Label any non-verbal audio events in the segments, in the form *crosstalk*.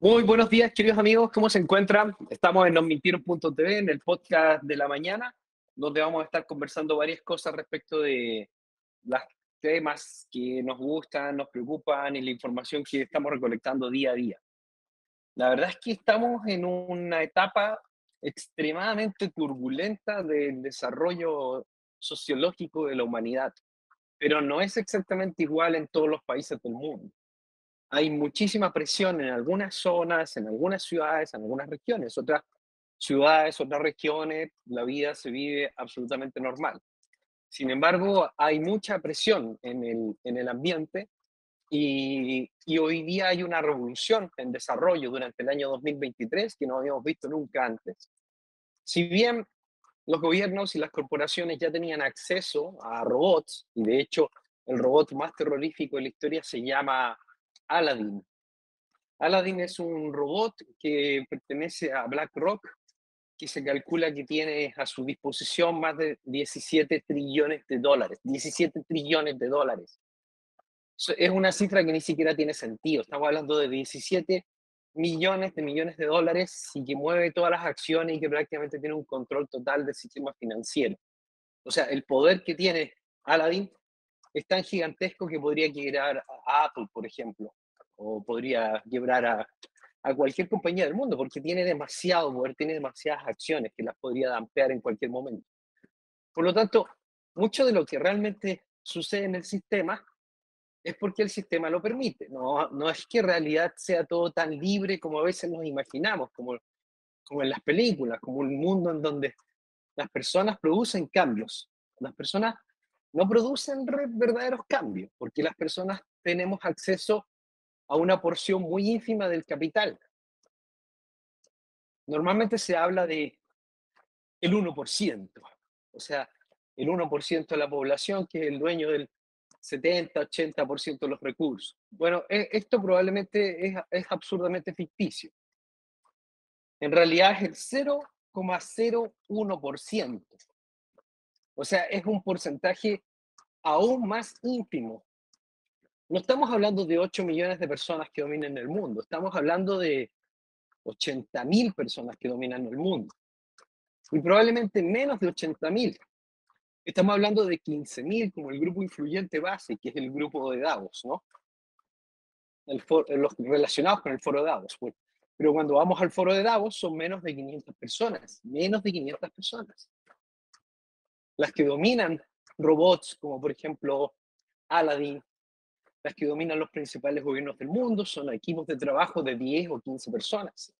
Muy buenos días, queridos amigos, ¿cómo se encuentran? Estamos en nosmintieron.tv, en el podcast de la mañana, donde vamos a estar conversando varias cosas respecto de los temas que nos gustan, nos preocupan y la información que estamos recolectando día a día. La verdad es que estamos en una etapa extremadamente turbulenta del desarrollo sociológico de la humanidad, pero no es exactamente igual en todos los países del mundo hay muchísima presión en algunas zonas, en algunas ciudades, en algunas regiones. Otras ciudades, otras regiones, la vida se vive absolutamente normal. Sin embargo, hay mucha presión en el, en el ambiente y, y, hoy día hay una revolución en desarrollo durante el año 2023 que no habíamos visto nunca antes. Si bien los gobiernos y las corporaciones ya tenían acceso a robots, y de hecho el robot más terrorífico de la historia se llama Aladdin. Aladdin es un robot que pertenece a BlackRock, que se calcula que tiene a su disposición más de 17 trillones de dólares. 17 trillones de dólares. Es una cifra que ni siquiera tiene sentido. Estamos hablando de 17 millones de millones de dólares y que mueve todas las acciones y que prácticamente tiene un control total del sistema financiero. O sea, el poder que tiene Aladdin es tan gigantesco que podría quebrar a Apple, por ejemplo, o podría quebrar a, cualquier compañía del mundo, porque tiene demasiado poder, tiene demasiadas acciones que las podría dampear en cualquier momento. Por lo tanto, mucho de lo que realmente sucede en el sistema es porque el sistema lo permite. No, no es que en realidad sea todo tan libre como a veces nos imaginamos, como, como en las películas, como un mundo en donde las personas producen cambios. Las personas no producen verdaderos cambios, porque las personas tenemos acceso a una porción muy ínfima del capital. Normalmente se habla de el 1%, o sea, el 1% de la población que es el dueño del 70-80% de los recursos. Bueno, e, esto probablemente es, es absurdamente ficticio. En realidad es el 0,01%. O sea, es un porcentaje aún más ínfimo. No estamos hablando de 8 millones de personas que dominan el mundo, estamos hablando de 80 mil personas que dominan el mundo. Y probablemente menos de 80 mil. Estamos hablando de 15 mil como el grupo influyente base, que es el grupo de Davos, ¿no? los relacionados con el foro de Davos. Pues. Pero cuando vamos al foro de Davos son menos de 500 personas, menos de 500 personas. Las que dominan robots como por ejemplo Aladdin, las que dominan los principales gobiernos del mundo, son equipos de trabajo de 10 o 15 personas.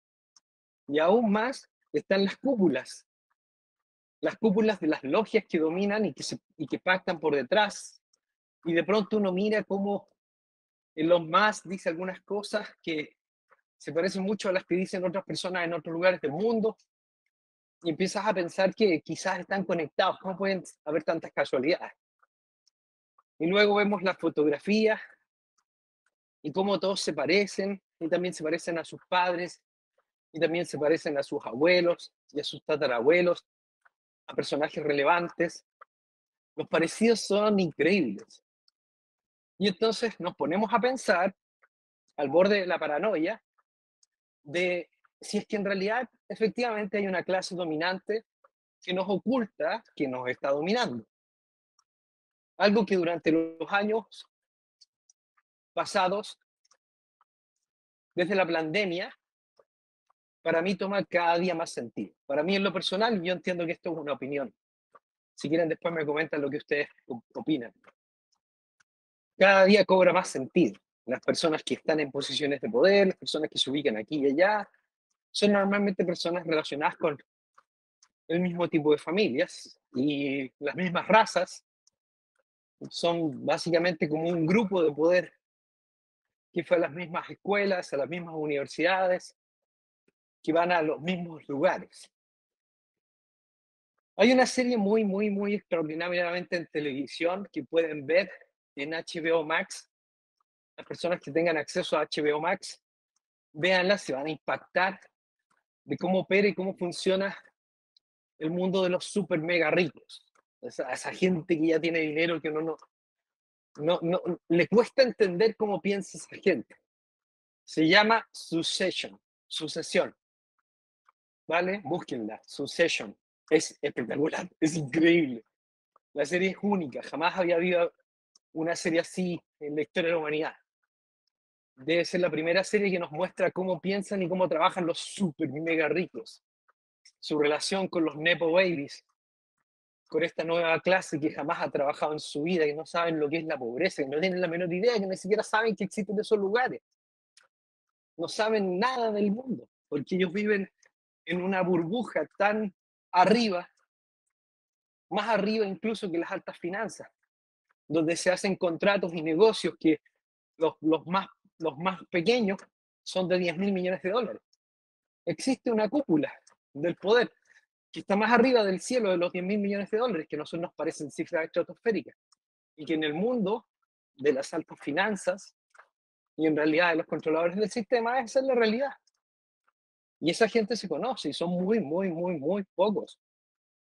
Y aún más están las cúpulas, las cúpulas de las logias que dominan y que, y que pactan por detrás. Y de pronto uno mira cómo los más dice algunas cosas que se parecen mucho a las que dicen otras personas en otros lugares del mundo, y empiezas a pensar que quizás están conectados, ¿cómo pueden haber tantas casualidades? Y luego vemos las fotografías y cómo todos se parecen, y también se parecen a sus padres, y también se parecen a sus abuelos y a sus tatarabuelos, a personajes relevantes. Los parecidos son increíbles. Y entonces nos ponemos a pensar, al borde de la paranoia, de si es que en realidad efectivamente hay una clase dominante que nos oculta que nos está dominando. Algo que durante los años pasados, desde la pandemia, para mí toma cada día más sentido. Para mí en lo personal, yo entiendo que esto es una opinión. Si quieren después me comentan lo que ustedes opinan. Cada día cobra más sentido. Las personas que están en posiciones de poder, las personas que se ubican aquí y allá, son normalmente personas relacionadas con el mismo tipo de familias y las mismas razas. Son básicamente como un grupo de poder que fue a las mismas escuelas, a las mismas universidades, que van a los mismos lugares. Hay una serie muy, muy, muy extraordinariamente en televisión que pueden ver en HBO Max. Las personas que tengan acceso a HBO Max, véanla, se van a impactar de cómo opera y cómo funciona el mundo de los super mega ricos. Esa, esa gente que ya tiene dinero que no, no, no, no, le cuesta entender cómo piensa esa gente. Se llama Succession, sucesión. ¿Vale? Búsquenla, Succession. Es espectacular, *laughs* es increíble. La serie es única, jamás había habido una serie así en la historia de la humanidad. Debe ser la primera serie que nos muestra cómo piensan y cómo trabajan los super mega ricos. Su relación con los Nepo Babies, con esta nueva clase que jamás ha trabajado en su vida, que no saben lo que es la pobreza, que no tienen la menor idea, que ni siquiera saben que existen esos lugares. No saben nada del mundo, porque ellos viven en una burbuja tan arriba, más arriba incluso que las altas finanzas, donde se hacen contratos y negocios que los, los más, los más pequeños son de 10 mil millones de dólares. Existe una cúpula del poder que está más arriba del cielo de los 10 mil millones de dólares, que a nosotros nos parecen cifras estratosféricas, y que en el mundo de las altas finanzas y en realidad de los controladores del sistema, esa es la realidad. Y esa gente se conoce y son muy, muy, muy, muy pocos.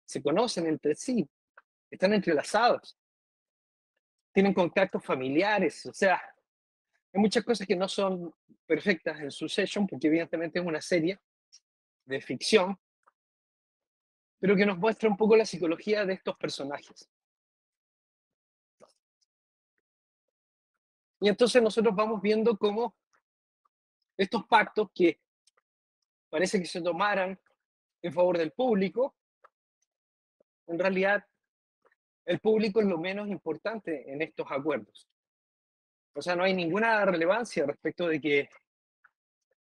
Se conocen entre sí, están entrelazados, tienen contactos familiares, o sea, hay muchas cosas que no son perfectas en Succession, porque evidentemente es una serie de ficción, pero que nos muestra un poco la psicología de estos personajes. Y entonces nosotros vamos viendo cómo estos pactos que parece que se tomaran en favor del público, en realidad el público es lo menos importante en estos acuerdos. O sea, no hay ninguna relevancia respecto de que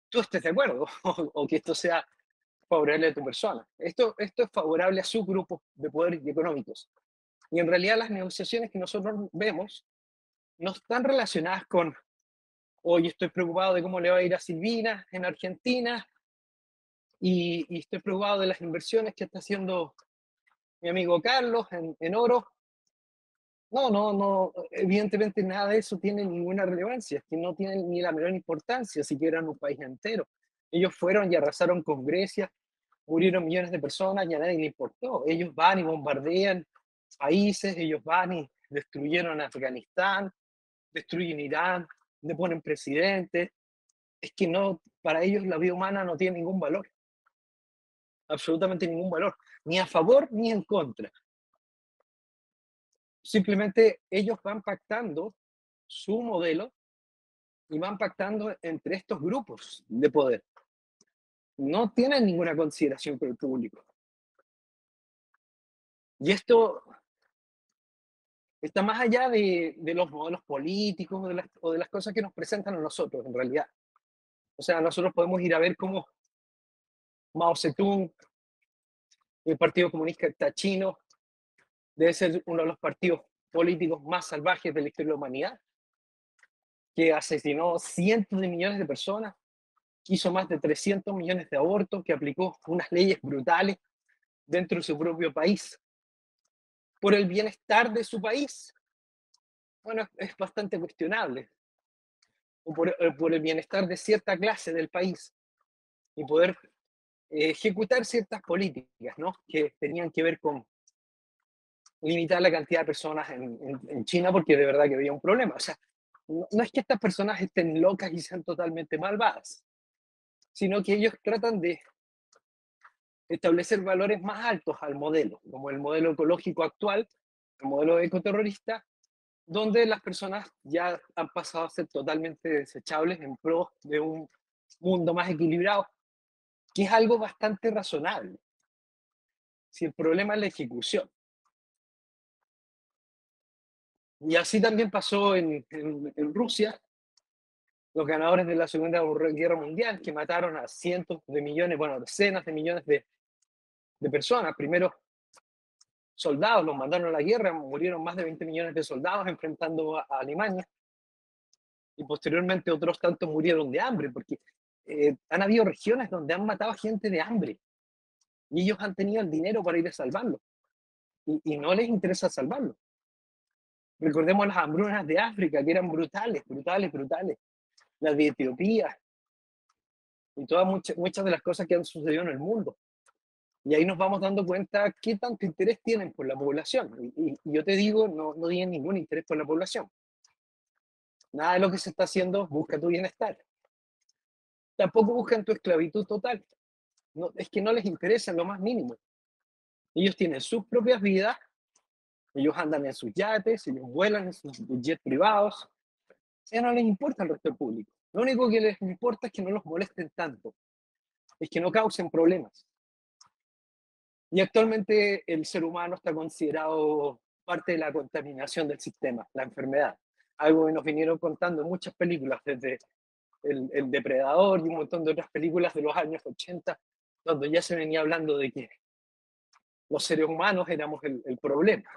tú estés de acuerdo *laughs* o, que esto sea favorable a tu persona. Esto, esto es favorable a su grupo de poder y económicos. Y en realidad las negociaciones que nosotros vemos no están relacionadas con, hoy estoy preocupado de cómo le va a ir a Silvina en Argentina y, estoy preocupado de las inversiones que está haciendo mi amigo Carlos en, en oro. No, no, no, evidentemente nada de eso tiene ninguna relevancia, es que no tienen ni la menor importancia siquiera en un país entero. Ellos fueron y arrasaron con Grecia, murieron millones de personas y a nadie le importó. Ellos van y bombardean países, ellos van y destruyeron Afganistán, destruyen Irán, le ponen presidente. Es que no, para ellos la vida humana no tiene ningún valor. Absolutamente ningún valor, ni a favor ni en contra. Simplemente ellos van pactando su modelo y van pactando entre estos grupos de poder no tienen ninguna consideración por el público. Y esto está más allá de, los modelos políticos de las, o de las cosas que nos presentan a nosotros, en realidad. O sea, nosotros podemos ir a ver cómo Mao Zedong, el Partido Comunista Chino, debe ser uno de los partidos políticos más salvajes de la historia de la humanidad, que asesinó cientos de millones de personas, hizo más de 300 millones de abortos, que aplicó unas leyes brutales dentro de su propio país, por el bienestar de su país. Bueno, es bastante cuestionable. O por, eh, por el bienestar de cierta clase del país y poder eh, ejecutar ciertas políticas, ¿no? Que tenían que ver con limitar la cantidad de personas en, China porque de verdad que había un problema. O sea, no es que estas personas estén locas y sean totalmente malvadas sino que ellos tratan de establecer valores más altos al modelo, como el modelo ecológico actual, el modelo ecoterrorista, donde las personas ya han pasado a ser totalmente desechables en pro de un mundo más equilibrado, que es algo bastante razonable. Si el problema es la ejecución. Y así también pasó en, Rusia, los ganadores de la Segunda Guerra Mundial, que mataron a cientos de millones, bueno, decenas de millones de, de personas. Primero, soldados los mandaron a la guerra, murieron más de 20 millones de soldados enfrentando a, Alemania. Y posteriormente otros tantos murieron de hambre, porque eh, han habido regiones donde han matado a gente de hambre. Y ellos han tenido el dinero para ir a salvarlo. Y, y no les interesa salvarlo. Recordemos las hambrunas de África, que eran brutales, brutales, brutales la de Etiopía y todas muchas, muchas de las cosas que han sucedido en el mundo. Y ahí nos vamos dando cuenta qué tanto interés tienen por la población. Y, yo te digo, no, no tienen ningún interés por la población. Nada de lo que se está haciendo busca tu bienestar. tampoco buscan tu esclavitud total. No, es que no les interesa en lo más mínimo. Ellos tienen sus propias vidas, ellos andan en sus yates, ellos vuelan en sus jets privados, ya no les importa el resto del público. Lo único que les importa es que no los molesten tanto, es que no causen problemas. Y actualmente el ser humano está considerado parte de la contaminación del sistema, la enfermedad. Algo que nos vinieron contando en muchas películas, desde el, el, Depredador y un montón de otras películas de los años 80, donde ya se venía hablando de que los seres humanos éramos el, el problema,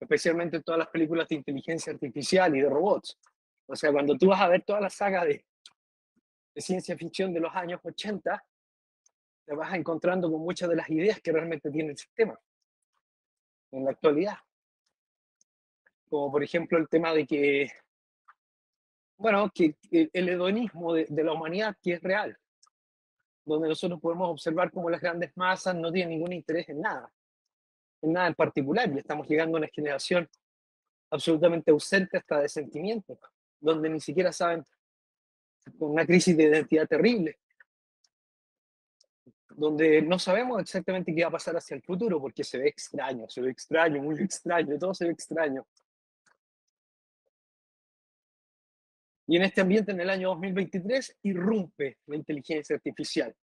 especialmente en todas las películas de inteligencia artificial y de robots. O sea, cuando tú vas a ver toda la saga de, de ciencia ficción de los años 80, te vas encontrando con muchas de las ideas que realmente tiene el sistema en la actualidad. Como por ejemplo el tema de que, bueno, que el hedonismo de, de la humanidad que es real, donde nosotros podemos observar cómo las grandes masas no tienen ningún interés en nada, en nada en particular, y estamos llegando a una generación absolutamente ausente hasta de sentimientos donde ni siquiera saben, con una crisis de identidad terrible, donde no sabemos exactamente qué va a pasar hacia el futuro, porque se ve extraño, se ve extraño, muy extraño, todo se ve extraño. Y en este ambiente, en el año 2023, irrumpe la inteligencia artificial,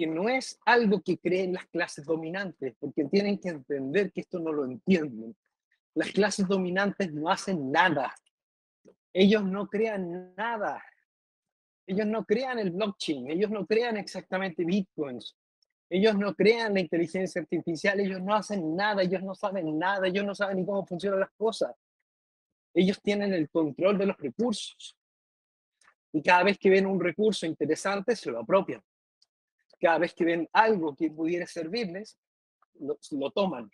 que no es algo que creen las clases dominantes, porque tienen que entender que esto no lo entienden. Las clases dominantes no hacen nada, ellos no crean nada. Ellos no crean el blockchain, ellos no crean exactamente bitcoins, ellos no crean la inteligencia artificial, ellos no hacen nada, ellos no saben nada, ellos no saben ni cómo funcionan las cosas. Ellos tienen el control de los recursos. Y cada vez que ven un recurso interesante, se lo apropian. Cada vez que ven algo que pudiera servirles, lo, lo toman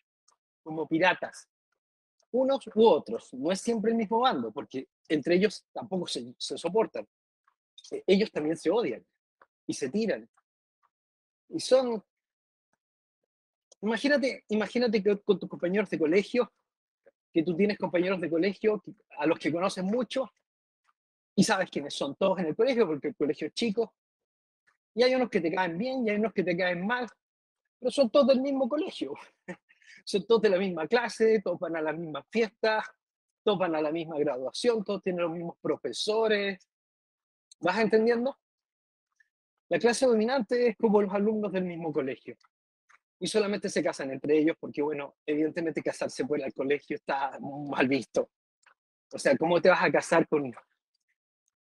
como piratas unos u otros, no es siempre el mismo bando, porque entre ellos tampoco se, se soportan. E, ellos también se odian y se tiran. Y son, imagínate, imagínate que con tus compañeros de colegio, que tú tienes compañeros de colegio a los que conoces mucho y sabes quiénes son todos en el colegio, porque el colegio es chico, y hay unos que te caen bien y hay unos que te caen mal, pero son todos del mismo colegio *laughs* son todos de la misma clase, todos van a las mismas fiestas, todos van a la misma graduación, todos tienen los mismos profesores. ¿Vas entendiendo? La clase dominante es como los alumnos del mismo colegio. Y solamente se casan entre ellos porque, bueno, evidentemente casarse fuera del colegio está mal visto. O sea, ¿cómo te vas a casar con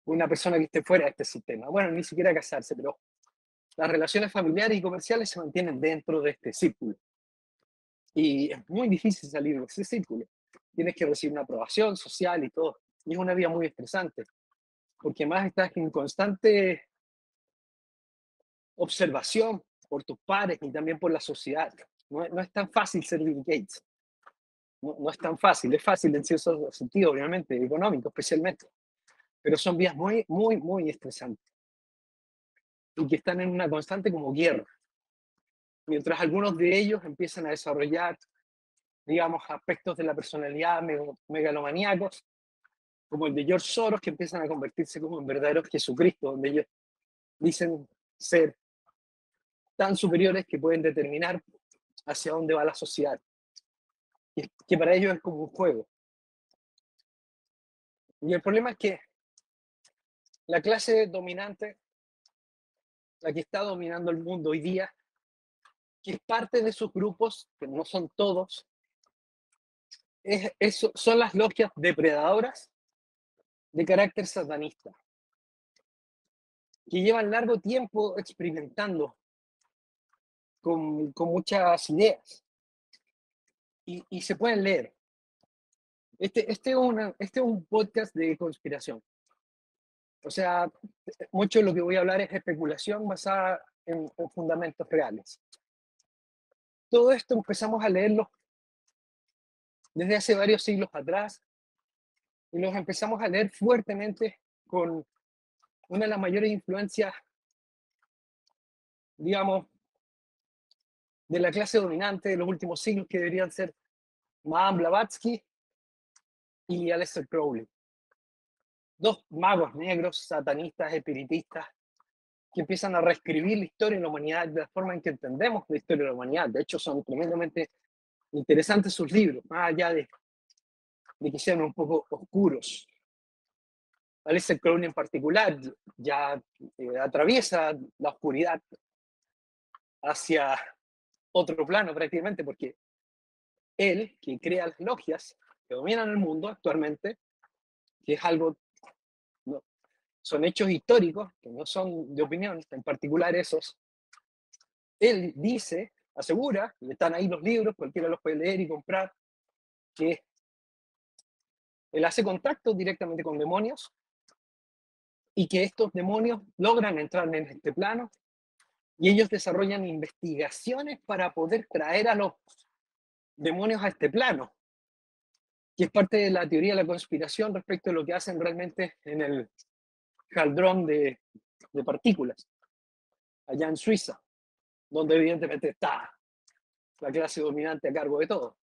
una persona que esté fuera de este sistema? Bueno, ni siquiera casarse, pero las relaciones familiares y comerciales se mantienen dentro de este círculo. Y es muy difícil salir de ese círculo. Tienes que recibir una aprobación social y todo. Y es una vida muy estresante, porque más estás en constante observación por tus pares y también por la sociedad. No, no es tan fácil ser Bill Gates. No, no, es tan fácil. Es fácil en cierto sentido, obviamente, económico especialmente. Pero son vías muy, muy, muy estresantes. Y que están en una constante como guerra mientras algunos de ellos empiezan a desarrollar, digamos, aspectos de la personalidad megalomaníacos, como el de George Soros, que empiezan a convertirse como en verdaderos Jesucristo, donde ellos dicen ser tan superiores que pueden determinar hacia dónde va la sociedad, que para ellos es como un juego. Y el problema es que la clase dominante, la que está dominando el mundo hoy día, que es parte de esos grupos, que no son todos, son las logias depredadoras de carácter satanista, que llevan largo tiempo experimentando con, muchas ideas y, se pueden leer. Este, este, es este es un podcast de conspiración. O sea, mucho de lo que voy a hablar es especulación basada en, en fundamentos reales todo esto empezamos a leerlo desde hace varios siglos atrás y los empezamos a leer fuertemente con una de las mayores influencias, digamos, de la clase dominante de los últimos siglos, que deberían ser Madame Blavatsky y Aleister Crowley. Dos magos negros, satanistas, espiritistas, que empiezan a reescribir la historia de la humanidad de la forma en que entendemos la historia de la humanidad. De hecho, son tremendamente interesantes sus libros, más allá de, de que sean un poco oscuros. Alistair Crowley en particular ya eh, atraviesa la oscuridad hacia otro plano prácticamente, porque él, que crea las logias que dominan el mundo actualmente, que es algo, son hechos históricos, que no son de opinión, en particular esos, él dice, asegura, y están ahí los libros, cualquiera los puede leer y comprar, que él hace contacto directamente con demonios y que estos demonios logran entrar en este plano y ellos desarrollan investigaciones para poder traer a los demonios a este plano, que es parte de la teoría de la conspiración respecto a lo que hacen realmente en el caldrón de, de partículas, allá en Suiza, donde evidentemente está la clase dominante a cargo de todo.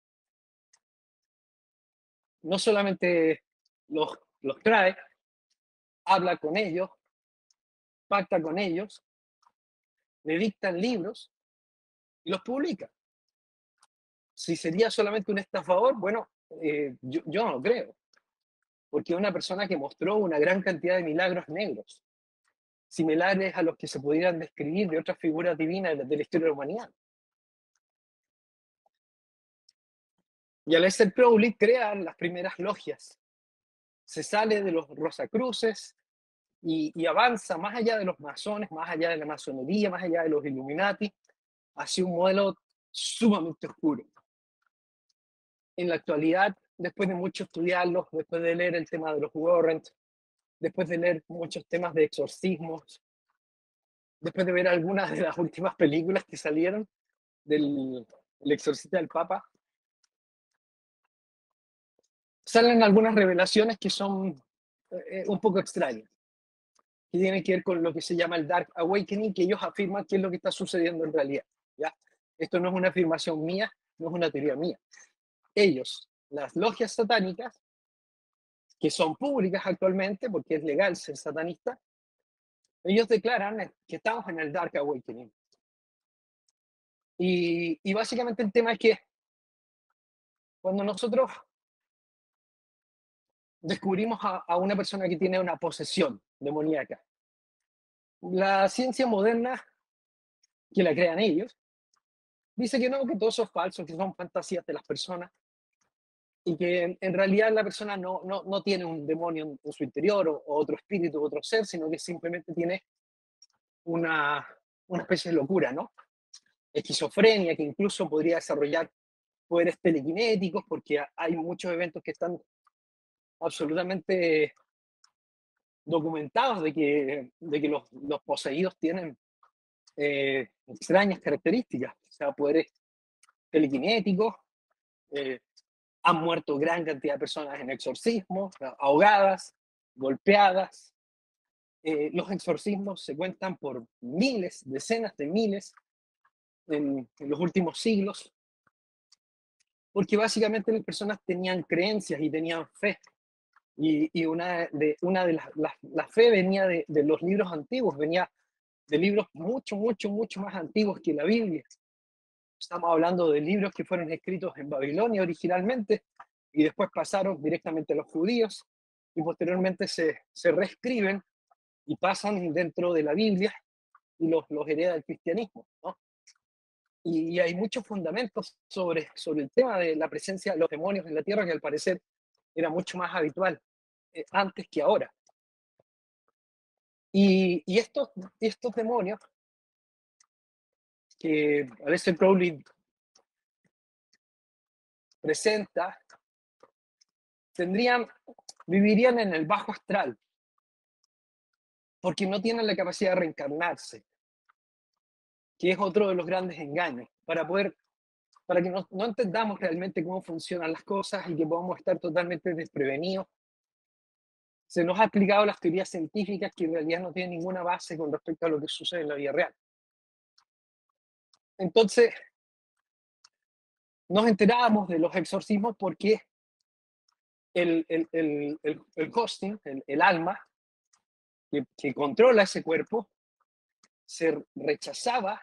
No solamente los, trae, habla con ellos, pacta con ellos, le dictan libros y los publica. Si sería solamente un estafador, bueno, eh, yo no lo creo, porque una persona que mostró una gran cantidad de milagros negros, similares a los que se pudieran describir de otras figuras divinas de la historia de la humanidad. Y Aleister Crowley crea las primeras logias. Se sale de los Rosacruces, y, avanza más allá de los masones, más allá de la masonería, más allá de los Illuminati, hacia un modelo sumamente oscuro. En la actualidad, después de mucho estudiarlos, después de leer el tema de los Warrant, después de leer muchos temas de exorcismos, después de ver algunas de las últimas películas que salieron del el exorcista del Papa, salen algunas revelaciones que son eh, un poco extrañas que tiene que ver con lo que se llama el Dark Awakening, que ellos afirman que es lo que está sucediendo en realidad. ¿ya? Esto no es una afirmación mía, no es una teoría mía. Ellos, las logias satánicas, que son públicas actualmente, porque es legal ser satanista, ellos declaran que estamos en el Dark Awakening. Y, y básicamente el tema es que cuando nosotros descubrimos a, una persona que tiene una posesión demoníaca. La ciencia moderna, que la crean ellos, dice que no, que todo eso es falso, que son fantasías de las personas y que en, realidad la persona no, no, no, tiene un demonio en, su interior o, otro espíritu, otro ser, sino que simplemente tiene una, una especie de locura, ¿no? Esquizofrenia, que incluso podría desarrollar poderes telequinéticos, porque hay muchos eventos que están absolutamente documentados de que, de que los, los poseídos tienen eh, extrañas características, o sea, poderes telequinéticos, eh, han muerto gran cantidad de personas en exorcismos, ahogadas, golpeadas. Eh, los exorcismos se cuentan por miles, decenas de miles en, los últimos siglos, porque básicamente las personas tenían creencias y tenían fe y, una de, una de las, la, fe venía de, los libros antiguos, venía de libros mucho, mucho, mucho más antiguos que la Biblia. Estamos hablando de libros que fueron escritos en Babilonia originalmente y después pasaron directamente a los judíos y posteriormente se, se reescriben y pasan dentro de la Biblia y los, los hereda el cristianismo. ¿no? Y, y, hay muchos fundamentos sobre, sobre el tema de la presencia de los demonios en la tierra que al parecer era mucho más habitual. Eh, antes que ahora. Y, y estos, estos demonios que Alessio Crowley presenta, tendrían, vivirían en el bajo astral, porque no tienen la capacidad de reencarnarse, que es otro de los grandes engaños, para poder, para que no, no entendamos realmente cómo funcionan las cosas y que podamos estar totalmente desprevenidos se nos ha explicado las teorías científicas que en realidad no tienen ninguna base con respecto a lo que sucede en la vida real. Entonces, nos enterábamos de los exorcismos porque el, el, el, el el, alma, que, que, controla ese cuerpo, se rechazaba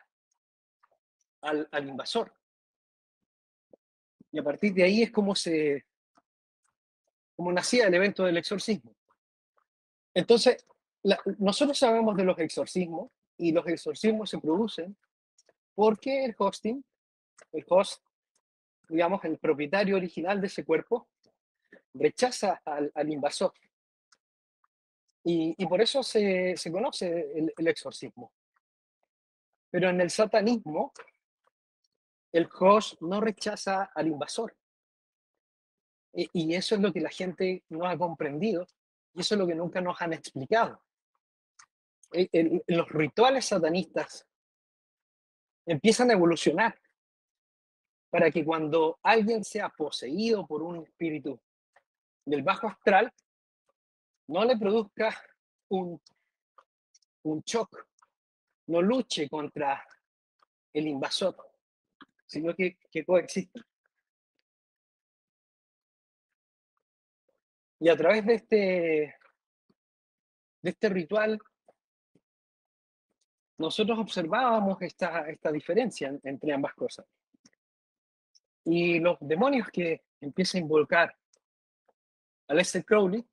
al, al invasor. Y a partir de ahí es como se, como nacía el evento del exorcismo. Entonces, nosotros sabemos de los exorcismos y los exorcismos se producen porque el hosting, el host, digamos, el propietario original de ese cuerpo, rechaza al, invasor. Y, por eso se, conoce el, exorcismo. Pero en el satanismo, el host no rechaza al invasor. Y, eso es lo que la gente no ha comprendido y eso es lo que nunca nos han explicado. los rituales satanistas empiezan a evolucionar para que cuando alguien sea poseído por un espíritu del bajo astral, no le produzca un, un shock, no luche contra el invasor, sino que, que coexista. Y a través de este, de este ritual, nosotros observábamos esta, esta diferencia entre ambas cosas. Y los demonios que empiezan a involucrar a Lester Crowley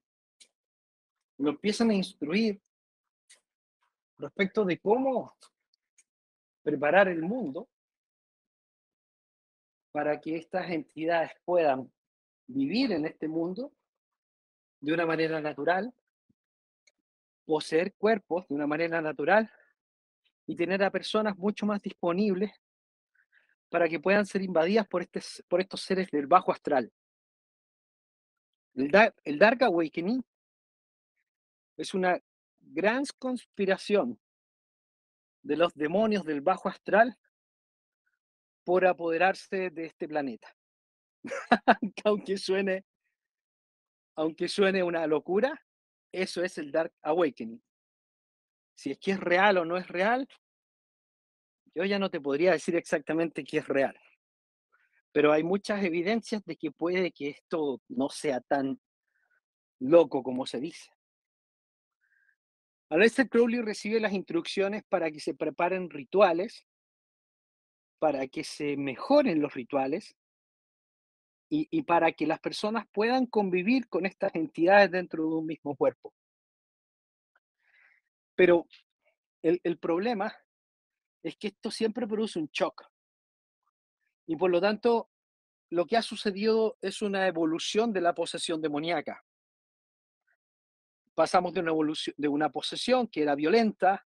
lo empiezan a instruir respecto de cómo preparar el mundo para que estas entidades puedan vivir en este mundo de una manera natural, poseer cuerpos de una manera natural y tener a personas mucho más disponibles para que puedan ser invadidas por, este, por estos seres del bajo astral. El, el Dark Awakening es una gran conspiración de los demonios del bajo astral por apoderarse de este planeta. *laughs* Aunque suene, aunque suene una locura, eso es el Dark Awakening. Si es que es real o no es real, yo ya no te podría decir exactamente qué es real, pero hay muchas evidencias de que puede que esto no sea tan loco como se dice. Aleister Crowley recibe las instrucciones para que se preparen rituales, para que se mejoren los rituales y, para que las personas puedan convivir con estas entidades dentro de un mismo cuerpo. Pero el, el problema es que esto siempre produce un shock. Y por lo tanto, lo que ha sucedido es una evolución de la posesión demoníaca. Pasamos de una, evolución, de una posesión que era violenta,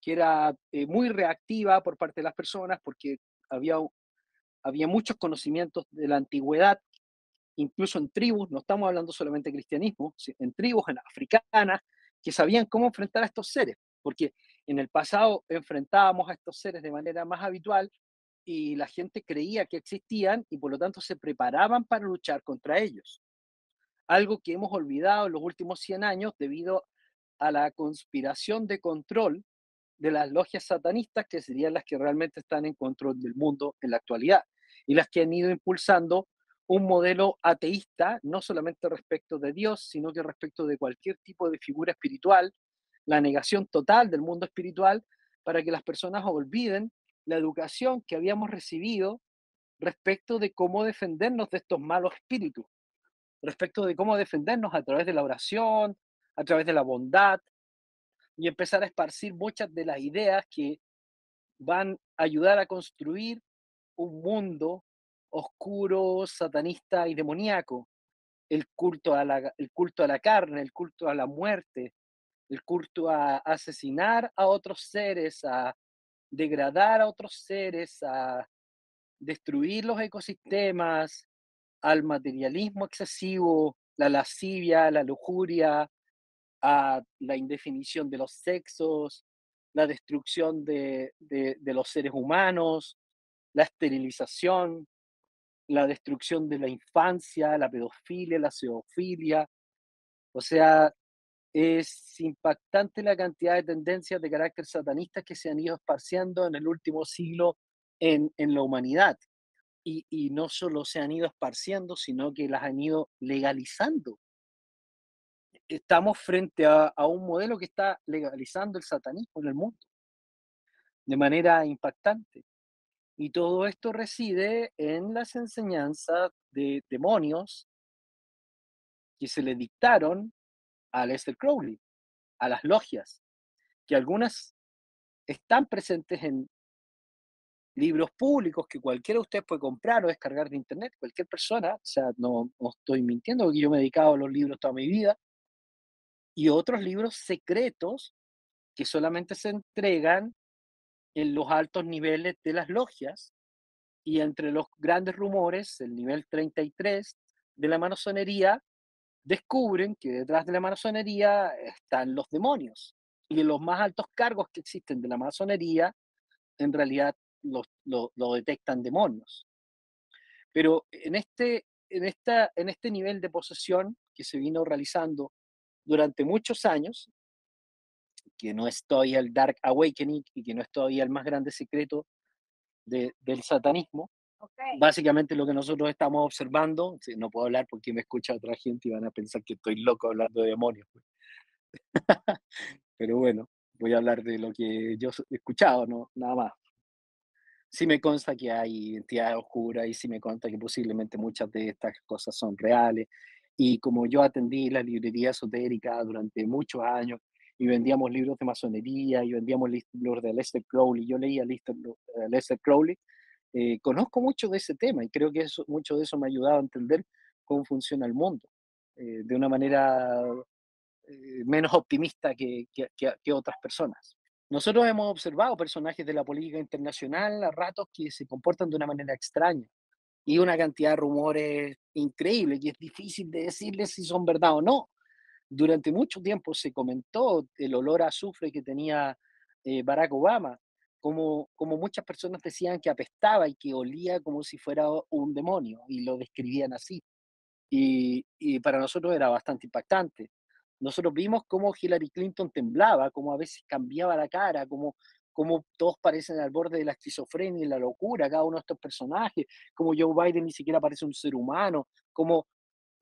que era eh, muy reactiva por parte de las personas, porque había, había muchos conocimientos de la antigüedad, incluso en tribus, no estamos hablando solamente de cristianismo, en tribus en africanas, que sabían cómo enfrentar a estos seres, porque en el pasado enfrentábamos a estos seres de manera más habitual y la gente creía que existían y por lo tanto se preparaban para luchar contra ellos. Algo que hemos olvidado en los últimos 100 años debido a la conspiración de control de las logias satanistas, que serían las que realmente están en control del mundo en la actualidad y las que han ido impulsando un modelo ateísta, no solamente respecto de Dios, sino que respecto de cualquier tipo de figura espiritual la negación total del mundo espiritual para que las personas olviden la educación que habíamos recibido respecto de cómo defendernos de estos malos espíritus, respecto de cómo defendernos a través de la oración, a través de la bondad, y empezar a esparcir muchas de las ideas que van a ayudar a construir un mundo oscuro, satanista y demoníaco. El culto, a la, el culto a la carne, el culto a la muerte, el culto a asesinar a otros seres, a degradar a otros seres, a destruir los ecosistemas, al materialismo excesivo, la lascivia, la lujuria, a la indefinición de los sexos, la destrucción de, de los seres humanos, la esterilización, la destrucción de la infancia, la pedofilia, la zoofilia. O sea, es impactante la cantidad de tendencias de carácter satanista que se han ido esparciendo en el último siglo en, la humanidad. Y, no solo se han ido esparciendo, sino que las han ido legalizando. Estamos frente a, a un modelo que está legalizando el satanismo en el mundo. de manera impactante. Y todo esto reside en las enseñanzas de demonios que se le dictaron a Lester Crowley, a las logias, que algunas están presentes en libros públicos que cualquiera de ustedes puede comprar o descargar de internet, cualquier persona, o sea, no, no estoy mintiendo porque yo me he dedicado a los libros toda mi vida, y otros libros secretos que solamente se entregan en los altos niveles de las logias y entre los grandes rumores, el nivel 33 de la masonería, descubren que detrás de la masonería están los demonios y en los más altos cargos que existen de la masonería, en realidad lo, detectan demonios. Pero en este, en, esta, en este nivel de posesión que se vino realizando durante muchos años, que no es todavía el Dark Awakening y que no es todavía el más grande secreto del satanismo, básicamente lo que nosotros estamos observando, no puedo hablar porque me escucha otra gente y van a pensar que estoy loco hablando de demonios. Pues. *laughs* Pero bueno, voy a hablar de lo que yo he escuchado, no, nada más sí me consta que hay entidades oscuras y sí me consta que posiblemente muchas de estas cosas son reales. Y como yo atendí la librería esotérica durante muchos años y vendíamos libros de masonería y vendíamos libros de Lester Crowley, yo leía Lester, eh, Lester Crowley, eh, conozco mucho de ese tema y creo que eso, mucho de eso me ha ayudado a entender cómo funciona el mundo eh, de una manera menos optimista que, que, que otras personas. Nosotros hemos observado personajes de la política internacional a ratos que se comportan de una manera extraña y una cantidad de rumores increíbles y es difícil de decirles si son verdad o no. Durante mucho tiempo se comentó el olor a azufre que tenía eh, Barack Obama, como, como muchas personas decían que apestaba y que olía como si fuera un demonio y lo describían así. Y, y para nosotros era bastante impactante. Nosotros vimos cómo Hillary Clinton temblaba, cómo a veces cambiaba la cara, cómo, cómo todos parecen al borde de la esquizofrenia y la locura, cada uno de estos personajes, como Joe Biden ni siquiera parece un ser humano, como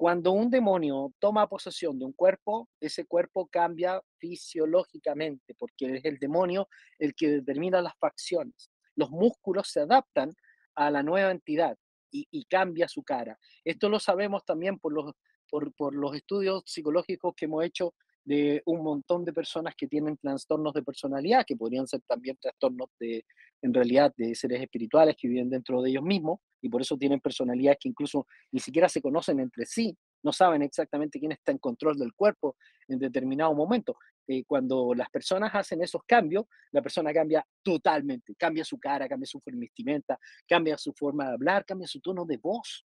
cuando un demonio toma posesión de un cuerpo, ese cuerpo cambia fisiológicamente, porque es el demonio el que determina las facciones. Los músculos se adaptan a la nueva entidad y, cambia su cara. Esto lo sabemos también por los por, los estudios psicológicos que hemos hecho de un montón de personas que tienen trastornos de personalidad, que podrían ser también trastornos de, en realidad, de seres espirituales que viven dentro de ellos mismos, y por eso tienen personalidades que incluso ni siquiera se conocen entre sí, no saben exactamente quién está en control del cuerpo en determinado momento. Eh, cuando las personas hacen esos cambios, la persona cambia totalmente, cambia su cara, cambia su vestimenta, cambia su forma de hablar, cambia su tono de voz.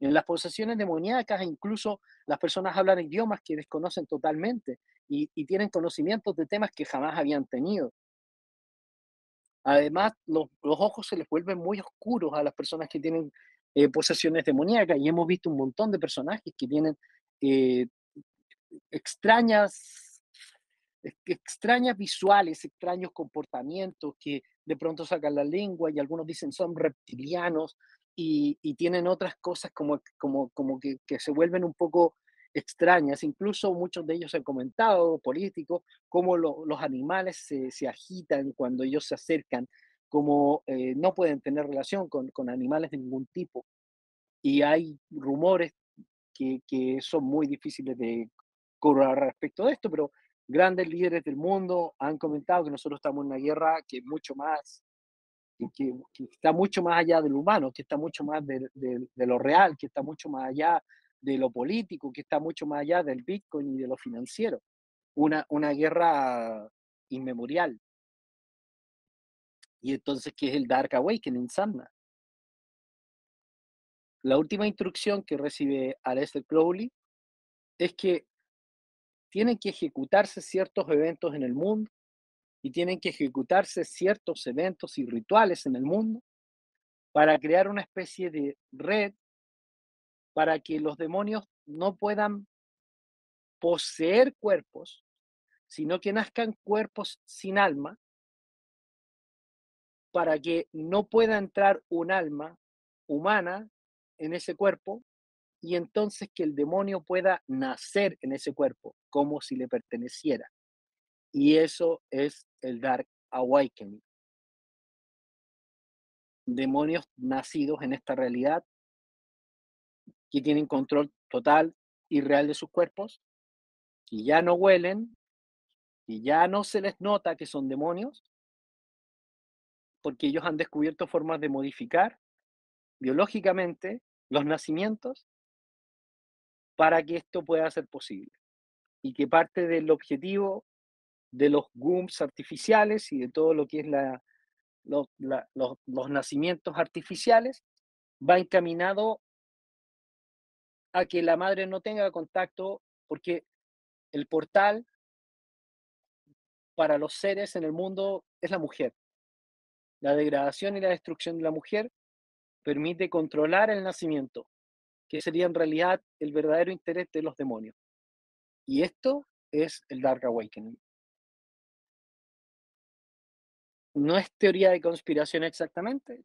En las posesiones demoníacas incluso las personas hablan idiomas que desconocen totalmente y, tienen conocimientos de temas que jamás habían tenido. Además, los, ojos se les vuelven muy oscuros a las personas que tienen eh, posesiones demoníacas y hemos visto un montón de personajes que tienen eh, extrañas, extrañas visuales, extraños comportamientos que de pronto sacan la lengua y algunos dicen son reptilianos, y, tienen otras cosas como, como, como que, se vuelven un poco extrañas. Incluso muchos de ellos han comentado, políticos, cómo los animales se, se, agitan cuando ellos se acercan, como eh, no pueden tener relación con, con, animales de ningún tipo. Y hay rumores que, que son muy difíciles de corroborar respecto de esto, pero grandes líderes del mundo han comentado que nosotros estamos en una guerra que es mucho más que, está mucho más allá del humano, que está mucho más de, de, lo real, que está mucho más allá de lo político, que está mucho más allá del Bitcoin y de lo financiero. Una, una guerra inmemorial. Y entonces, ¿qué es el Dark Awakening, Samna? La última instrucción que recibe Aleister Crowley es que tienen que ejecutarse ciertos eventos en el mundo y tienen que ejecutarse ciertos eventos y rituales en el mundo para crear una especie de red para que los demonios no puedan poseer cuerpos, sino que nazcan cuerpos sin alma, para que no pueda entrar un alma humana en ese cuerpo y entonces que el demonio pueda nacer en ese cuerpo como si le perteneciera. Y eso es el Dark Awakening. demonios nacidos en esta realidad que tienen control total y real de sus cuerpos, y ya no huelen, y ya no se les nota que son demonios, porque ellos han descubierto formas de modificar biológicamente los nacimientos para que esto pueda ser posible. Y que parte del objetivo de los GUMS artificiales y de todo lo que es los, los nacimientos artificiales va encaminado a que la madre no tenga contacto, porque el portal para los seres en el mundo es la mujer. La degradación y la destrucción de la mujer permite controlar el nacimiento, que sería en realidad el verdadero interés de los demonios. Y esto es el Dark Awakening. No es teoría de conspiración exactamente,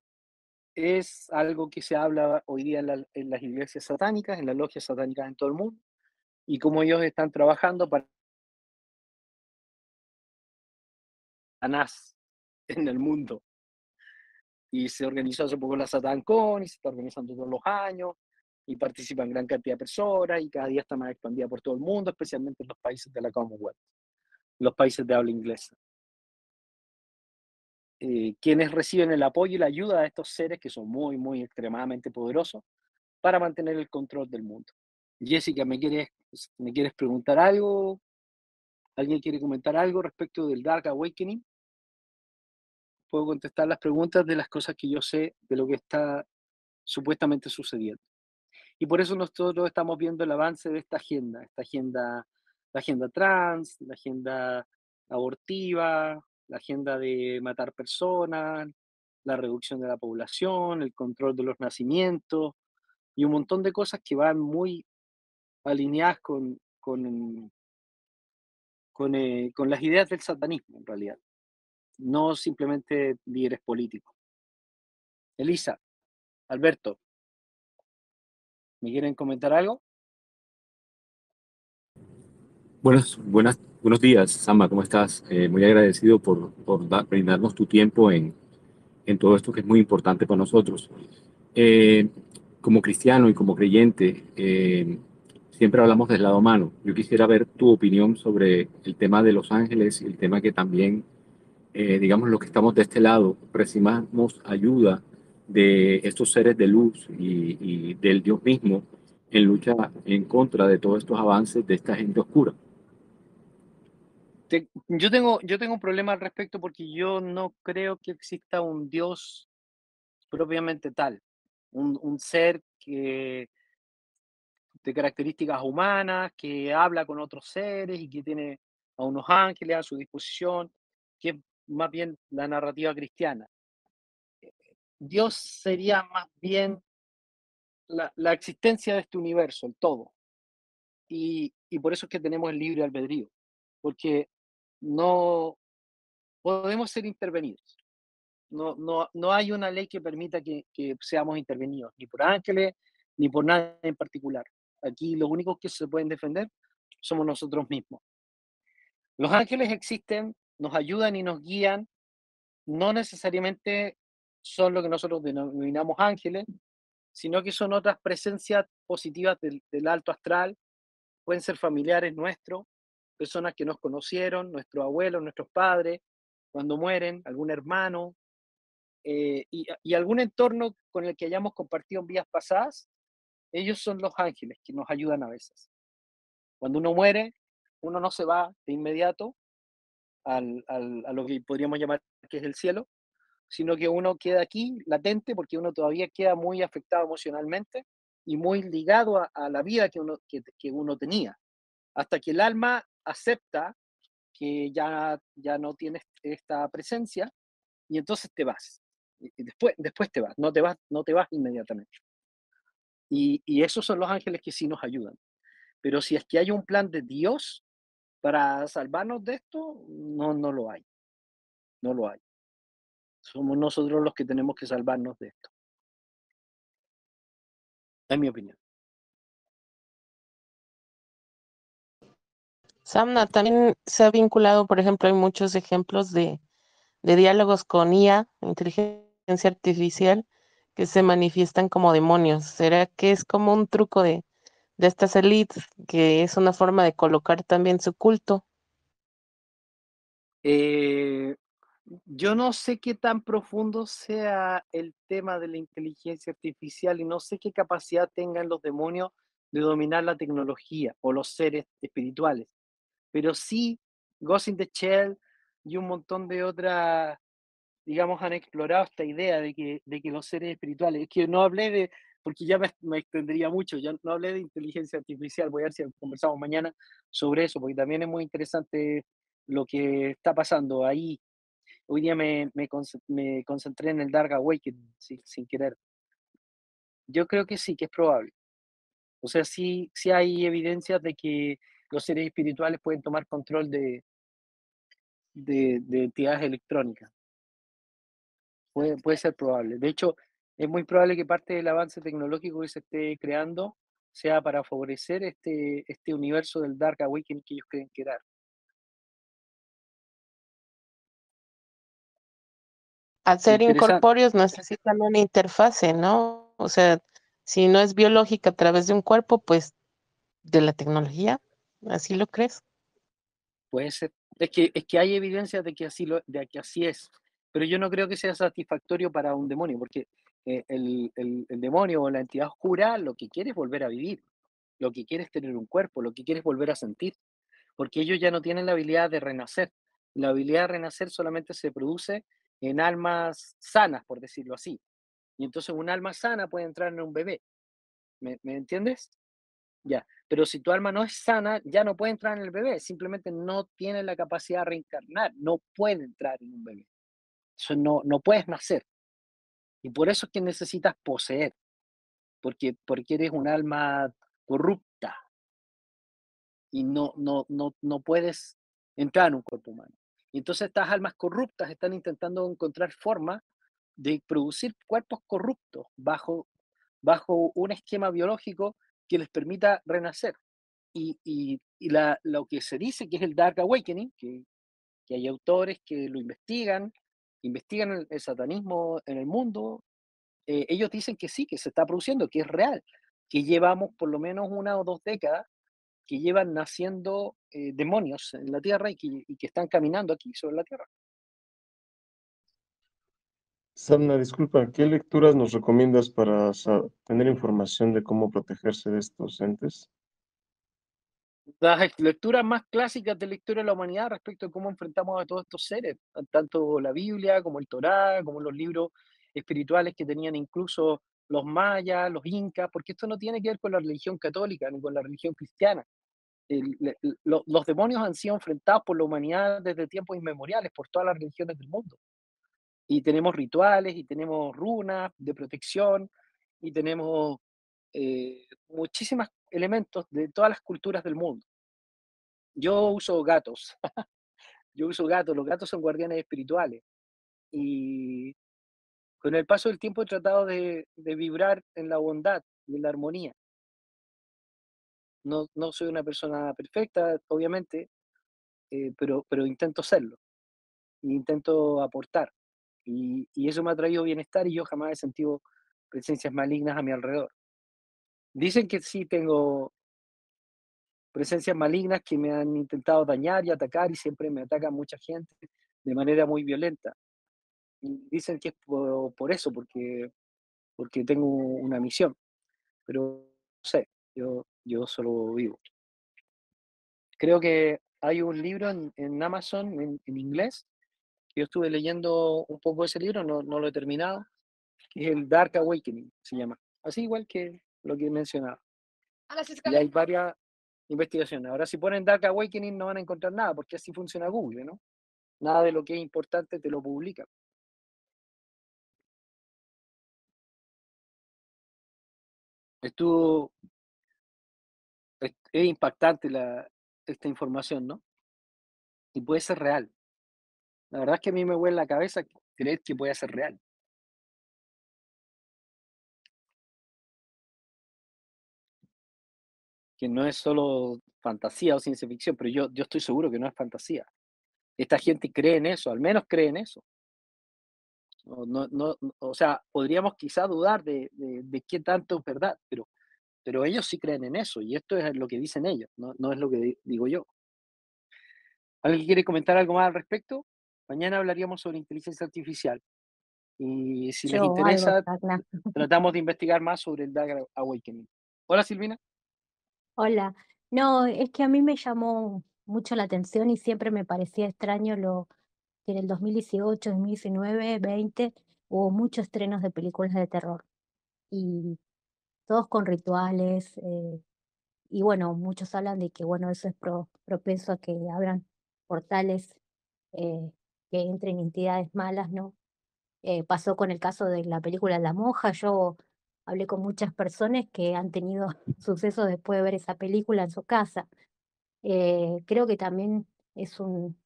es algo que se habla hoy día en, en las iglesias satánicas, en las logias satánicas en todo el mundo, y cómo ellos están trabajando para Anás en el mundo. Y se organizó hace poco la SatanCon y se está organizando todos los años y participan gran cantidad de personas y cada día está más expandida por todo el mundo, especialmente en los países de la Commonwealth, los países de habla inglesa. Eh, quienes reciben el apoyo y la ayuda de estos seres que son muy, muy extremadamente poderosos para mantener el control del mundo. Jessica, ¿me quieres, ¿me quieres preguntar algo? ¿Alguien quiere comentar algo respecto del Dark Awakening? puedo contestar las preguntas de las cosas que yo sé de lo que está supuestamente sucediendo. Y por eso nosotros estamos viendo el avance de esta agenda, esta agenda, la agenda trans, la agenda abortiva, la agenda de matar personas, la reducción de la población, el control de los nacimientos y un montón de cosas que van muy alineadas con, con, con, eh, las ideas del satanismo en realidad no simplemente líderes políticos. Elisa, Alberto, ¿me quieren comentar algo? Buenos, buenas, buenos días, Samba, ¿cómo estás? Eh, muy agradecido por, por brindarnos tu tiempo en, en, todo esto que es muy importante para nosotros. Eh, como cristiano y como creyente, eh, siempre hablamos del lado humano. Yo quisiera ver tu opinión sobre el tema de los ángeles y el tema que también digamos, los que estamos de este lado, recibamos ayuda de estos seres de luz y, del Dios mismo en lucha en contra de todos estos avances de esta gente oscura. Yo, tengo, yo tengo un problema al respecto porque yo no creo que exista un Dios propiamente tal, un, un ser que, de características humanas, que habla con otros seres y que tiene a unos ángeles a su disposición, que más bien la narrativa cristiana. Dios sería más bien la, la existencia de este universo, el todo. Y, y, por eso es que tenemos el libre albedrío, porque no podemos ser intervenidos. No, no, no hay una ley que permita que, seamos intervenidos, ni por ángeles, ni por nada en particular. Aquí los únicos que se pueden defender somos nosotros mismos. Los ángeles existen nos ayudan y nos guían, no necesariamente son lo que nosotros denominamos ángeles, sino que son otras presencias positivas del, alto astral, pueden ser familiares nuestros, personas que nos conocieron, nuestros abuelos, nuestros padres, cuando mueren, algún hermano, eh, y, algún entorno con el que hayamos compartido en vías pasadas, ellos son los ángeles que nos ayudan a veces. Cuando uno muere, uno no se va de inmediato, al, al, a lo que podríamos llamar que es el cielo, sino que uno queda aquí latente porque uno todavía queda muy afectado emocionalmente y muy ligado a, a la vida que uno, que, que, uno tenía, hasta que el alma acepta que ya, ya no tienes esta presencia y entonces te vas. Después, después te vas, no te vas, no te vas inmediatamente. Y, y esos son los ángeles que sí nos ayudan. Pero si es que hay un plan de Dios, para salvarnos de esto, no, no lo hay. No lo hay. Somos nosotros los que tenemos que salvarnos de esto. Es mi opinión. Samna también se ha vinculado, por ejemplo, hay muchos ejemplos de, de diálogos con IA, inteligencia artificial que se manifiestan como demonios. ¿Será que es como un truco de, de estas élites, que es una forma de colocar también su culto? Eh, yo no sé qué tan profundo sea el tema de la inteligencia artificial y no sé qué capacidad tengan los demonios de dominar la tecnología o los seres espirituales. Pero sí, Ghost in the Shell y un montón de otras, digamos, han explorado esta idea de que, de que los seres espirituales, es que no hablé de, porque ya me, me, extendería mucho, ya no hablé de inteligencia artificial, voy a ver si conversamos mañana sobre eso, porque también es muy interesante lo que está pasando ahí. Hoy día me, me, me concentré en el Dark Awakening sin, sin querer. Yo creo que sí, que es probable. O sea, sí, sí hay evidencias de que los seres espirituales pueden tomar control de, de, de entidades electrónicas. Puede, puede ser probable. De hecho, es muy probable que parte del avance tecnológico que se esté creando sea para favorecer este, este universo del Dark Awakening que ellos creen crear. Al ser incorpóreos necesitan una interfase, ¿no? O sea, si no es biológica a través de un cuerpo, pues de la tecnología, ¿así lo crees? Puede ser. Es que, es que hay evidencia de que, así lo, de que así es, pero yo no creo que sea satisfactorio para un demonio, porque eh, el, el, demonio o la entidad oscura lo que quiere es volver a vivir, lo que quiere es tener un cuerpo, lo que quiere es volver a sentir, porque ellos ya no tienen la habilidad de renacer. La habilidad de renacer solamente se produce en almas sanas, por decirlo así. Y entonces un alma sana puede entrar en un bebé. ¿Me, ¿me entiendes? Ya, pero si tu alma no es sana, ya no puede entrar en el bebé, simplemente no tiene la capacidad de reencarnar, no puede entrar en un bebé. Eso no, no puedes nacer. Y por eso es que necesitas poseer, porque, porque eres un alma corrupta y no, no, no, no puedes entrar en un cuerpo humano. Y entonces estas almas corruptas están intentando encontrar forma de producir cuerpos corruptos bajo, bajo un esquema biológico que les permita renacer. Y, la, lo que se dice que es el Dark Awakening, que, hay autores que lo investigan, investigan el, satanismo en el mundo, eh, ellos dicen que sí, que se está produciendo, que es real, que llevamos por lo menos una o dos décadas que llevan naciendo eh, demonios en la Tierra y y que, están caminando aquí sobre la Tierra. Samna, disculpa, ¿qué lecturas nos recomiendas para tener información de cómo protegerse de estos entes? Las lecturas más clásicas de historia de la humanidad respecto a cómo enfrentamos a todos estos seres, tanto la Biblia como el Torá, como los libros espirituales que tenían incluso los mayas, los incas, porque esto no tiene que ver con la religión católica ni con la religión cristiana. Los demonios han sido enfrentados por la humanidad desde tiempos inmemoriales, por todas las religiones del mundo. Y tenemos rituales, y tenemos runas de protección, y tenemos eh, muchísimos elementos de todas las culturas del mundo. Yo uso gatos. *laughs* Yo uso gatos. Los gatos son guardianes espirituales. Y con el paso del tiempo he tratado de, vibrar en la bondad y en la armonía. No, no soy una persona perfecta, obviamente, eh, pero, pero intento serlo. Intento aportar. Y, eso me ha traído bienestar y yo jamás he sentido presencias malignas a mi alrededor. Dicen que sí tengo presencias malignas que me han intentado dañar y atacar y siempre me atacan mucha gente de manera muy violenta. Dicen que es por, eso, porque, porque tengo una misión. Pero no sé, yo, yo solo vivo. Creo que hay un libro en, Amazon en, inglés. Yo estuve leyendo un poco ese libro, no, no, lo he terminado, que es el Dark Awakening, se llama. Así igual que lo que he mencionado. Y hay varias investigaciones. Ahora, si ponen Dark Awakening no van a encontrar nada, porque así funciona Google, ¿no? Nada de lo que es importante te lo publica. Estuvo es, es impactante la, esta información, ¿no? Y puede ser real. La verdad es que a mí me huele la cabeza creer que puede ser real. Que no es solo fantasía o ciencia ficción, pero yo, yo estoy seguro que no es fantasía. Esta gente cree en eso, al menos cree en eso. No, no, o sea, podríamos quizá dudar de, de, qué tanto es verdad, pero, pero ellos sí creen en eso y esto es lo que dicen ellos, no, no es lo que digo yo. ¿Alguien quiere comentar algo más al respecto? Mañana hablaríamos sobre inteligencia artificial. Y si les interesa, tratamos de investigar más sobre el Dark Awakening. Hola Silvina. Hola. No, es que a mí me llamó mucho la atención y siempre me parecía extraño lo que en el 2018, 2019, 20 hubo muchos estrenos de películas de terror y todos con rituales. Eh, y bueno, muchos hablan de que bueno, eso es propenso a que abran portales eh, que entren entidades malas, ¿no? Eh, pasó con el caso de la película La Monja. Yo hablé con muchas personas que han tenido *laughs* sucesos después de ver esa película en su casa. Eh, creo que también es un,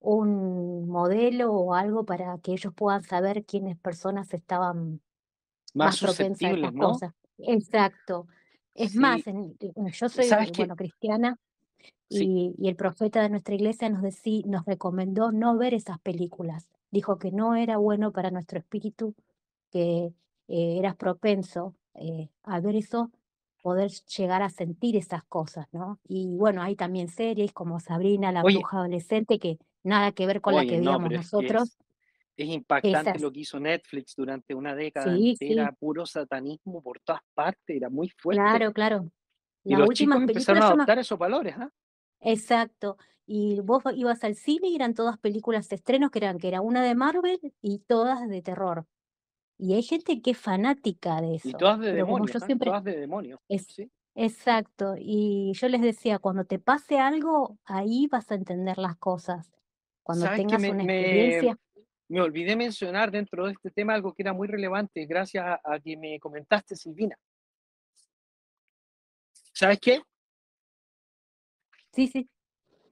un modelo o algo para que ellos puedan saber quiénes personas estaban más, propensas a estas cosas. Exacto. Es más, yo soy bueno, cristiana y, el profeta de nuestra iglesia nos, nos recomendó no ver esas películas. Dijo que no era bueno para nuestro espíritu, que eh, eras propenso eh, a ver eso, poder llegar a sentir esas cosas, ¿no? Y bueno, hay también series como Sabrina, la bruja adolescente, que nada que ver con la que veíamos nosotros. Es, impactante lo que hizo Netflix durante una década era puro satanismo por todas partes, era muy fuerte. Claro, claro. Y los chicos empezaron a adoptar esos valores, ¿ah? Exacto. Y vos ibas al cine y eran todas películas de estrenos que eran, que era una de Marvel y todas de terror. Y hay gente que es fanática de eso. Y todas de demonios, yo ¿eh? siempre... todas de demonios. ¿sí? Exacto. Y yo les decía, cuando te pase algo, ahí vas a entender las cosas. Cuando tengas una experiencia. Me, olvidé mencionar dentro de este tema algo que era muy relevante, gracias a, a que me comentaste, Silvina. ¿Sabes qué? Sí, sí.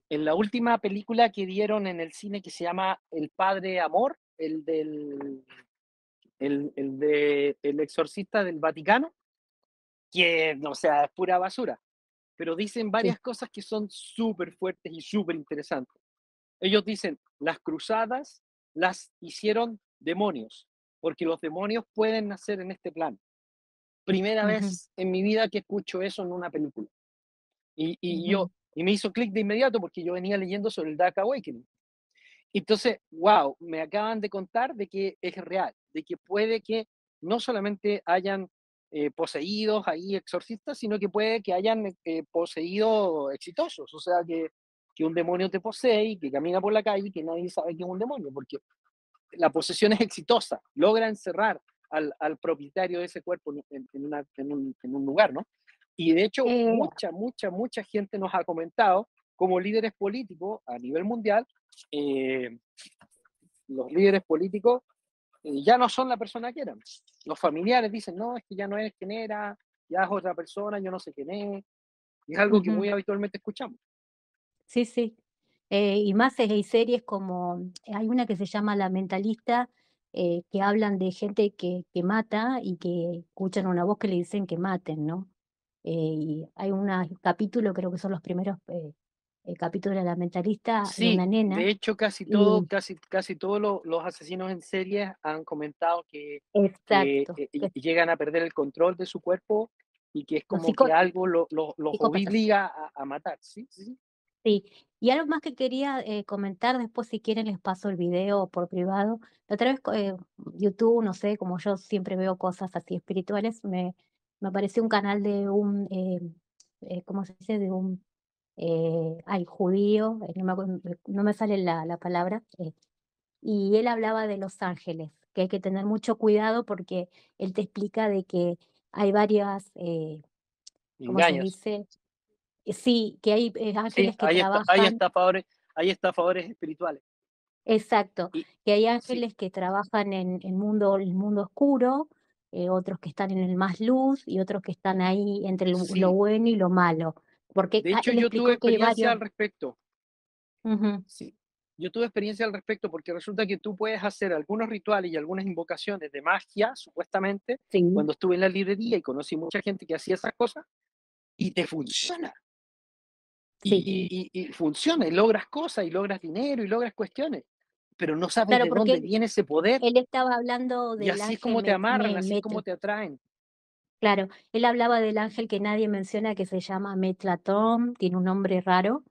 En la última película que dieron en el cine que se llama El Padre Amor, el del el, el de El Exorcista del Vaticano, que, o sea, es pura basura, pero dicen varias cosas que son súper fuertes y súper interesantes. Ellos dicen, las cruzadas las hicieron demonios, porque los demonios pueden nacer en este plan. Primera vez en mi vida que escucho eso en una película. Y, y yo, y me hizo clic de inmediato porque yo venía leyendo sobre el Dark Awakening. Entonces, wow, me acaban de contar de que es real, de que puede que no solamente hayan eh, poseídos ahí exorcistas, sino que puede que hayan eh, poseído exitosos, o sea, que, que un demonio te posee y que camina por la calle y que nadie sabe que es un demonio, porque la posesión es exitosa, logra encerrar al, al propietario de ese cuerpo en, en, una, en, un, en, un, lugar, ¿no? Y de hecho, eh, mucha, mucha, mucha gente nos ha comentado como líderes políticos a nivel mundial, eh, los líderes políticos eh, ya no son la persona que eran. Los familiares dicen, no, es que ya no es quien era, ya es otra persona, yo no sé quién es. Y es algo que muy habitualmente escuchamos. Sí, sí. y más hay series como, hay una que se llama La Mentalista, que hablan de gente que, que mata y que escuchan una voz que le dicen que maten, ¿no? Eh, y hay un capítulo, creo que son los primeros eh, eh, capítulos de la mentalista de una nena. De hecho, casi todo, casi, casi todos los, asesinos en serie han comentado que, llegan a perder el control de su cuerpo y que es como que algo los obliga a, matar. ¿sí? ¿sí? Sí, y algo más que quería comentar, después si quieren les paso el video por privado. La otra vez YouTube, no sé, como yo siempre veo cosas así espirituales, me, me apareció un canal de un, eh, eh, ¿cómo se dice? De un, eh, ay, judío, no me, sale la, la palabra, y él hablaba de los ángeles, que hay que tener mucho cuidado porque él te explica de que hay varias, ¿cómo se dice? Sí, que hay ángeles que trabajan. hay, estafadores, hay estafadores espirituales. Exacto, que hay ángeles que trabajan en el mundo, el mundo oscuro, eh, otros que están en el más luz y otros que están ahí entre lo, bueno y lo malo. Porque de hecho, yo tuve experiencia al respecto. Sí. Yo tuve experiencia al respecto porque resulta que tú puedes hacer algunos rituales y algunas invocaciones de magia, supuestamente, cuando estuve en la librería y conocí mucha gente que hacía esas cosas, y te funciona. Y, y, funciona, y logras cosas, y logras dinero, y logras cuestiones. pero no sabes de dónde viene ese poder. Él estaba hablando del Y así es como te amarran, así es como te atraen. Claro, él hablaba del ángel que nadie menciona que se llama Metlatón, tiene un nombre raro,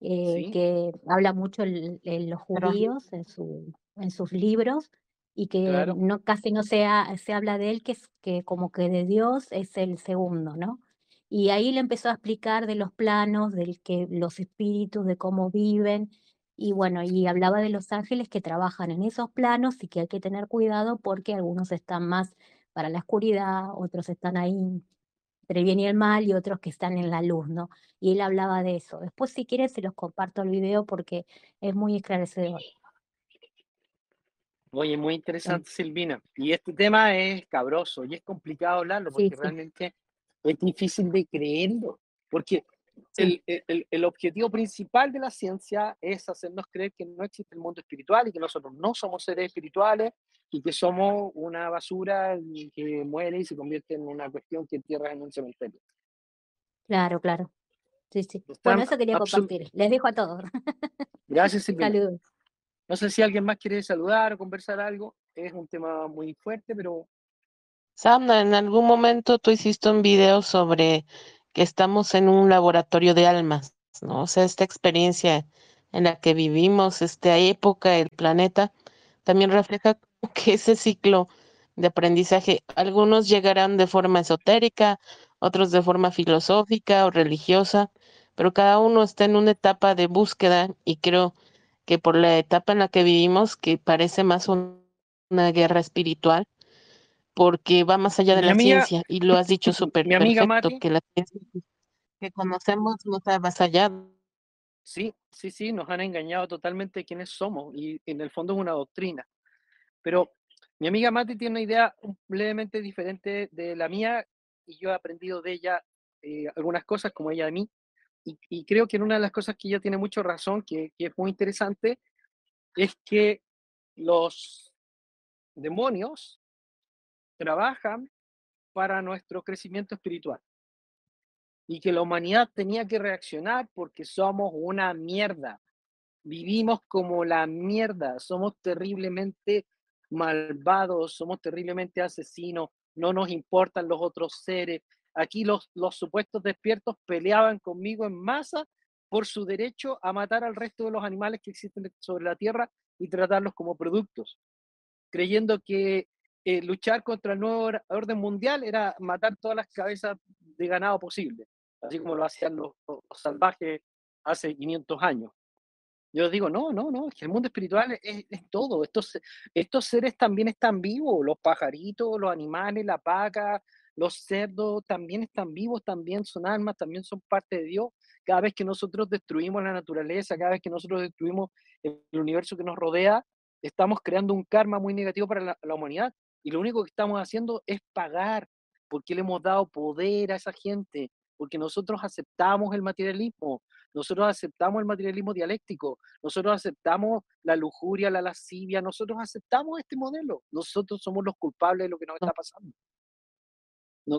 eh, que habla mucho en los judíos en, su, en sus libros y que no, casi no se, se habla de él, que, es, que como que de Dios es el segundo, ¿no? Y ahí le empezó a explicar de los planos, del que los espíritus, de cómo viven, y bueno, y hablaba de los ángeles que trabajan en esos planos y que hay que tener cuidado porque algunos están más para la oscuridad, otros están ahí entre el bien y el mal y otros que están en la luz, ¿no? Y él hablaba de eso. Después, si quieres, se los comparto el video porque es muy esclarecedor. Oye, muy interesante, Silvina. Y este tema es cabroso y es complicado hablarlo porque realmente es difícil de creerlo. Porque el, el, el, objetivo principal de la ciencia es hacernos creer que no existe el mundo espiritual y que nosotros no somos seres espirituales y que somos una basura que muere y se convierte en una cuestión que entierra en un cementerio. Claro, claro. Sí, sí. bueno, eso quería compartir. Les dejo a todos. Gracias, *laughs* Silvina. Saludos. No sé si alguien más quiere saludar o conversar algo. Es un tema muy fuerte, pero... Samna, en algún momento tú hiciste un video sobre que estamos en un laboratorio de almas, ¿no? O sea, esta experiencia en la que vivimos, esta época, el planeta, también refleja que ese ciclo de aprendizaje, algunos llegarán de forma esotérica, otros de forma filosófica o religiosa, pero cada uno está en una etapa de búsqueda y creo que por la etapa en la que vivimos, que parece más una guerra espiritual, porque va más allá de la ciencia, y lo has dicho *laughs* súper perfecto, que la ciencia que conocemos no está más allá. Sí, sí, sí, nos han engañado totalmente quiénes somos, y en el fondo es una doctrina. Pero mi amiga Mati tiene una idea levemente diferente de la mía, y yo he aprendido de ella eh, algunas cosas, como ella de mí, y, creo que una de las cosas que ella tiene mucho razón, que, que es muy interesante, es que los demonios trabajan para nuestro crecimiento espiritual. Y que la humanidad tenía que reaccionar porque somos una mierda. Vivimos como la mierda, somos terriblemente malvados, somos terriblemente asesinos, no nos importan los otros seres, Aquí los, los supuestos despiertos peleaban conmigo en masa por su derecho a matar al resto de los animales que existen sobre la Tierra y tratarlos como productos, creyendo que eh, luchar contra el nuevo orden mundial era matar todas las cabezas de ganado posible, así como lo hacían los, salvajes hace 500 años. Yo digo, no, no, no, que el mundo espiritual es, es, todo. Estos, estos seres también están vivos, los pajaritos, los animales, la paca, los cerdos también están vivos, también son almas, también son parte de Dios. Cada vez que nosotros destruimos la naturaleza, cada vez que nosotros destruimos el universo que nos rodea, estamos creando un karma muy negativo para la, humanidad. Y lo único que estamos haciendo es pagar, porque le hemos dado poder a esa gente, porque nosotros aceptamos el materialismo, nosotros aceptamos el materialismo dialéctico, nosotros aceptamos la lujuria, la lascivia, nosotros aceptamos este modelo, nosotros somos los culpables de lo que nos está pasando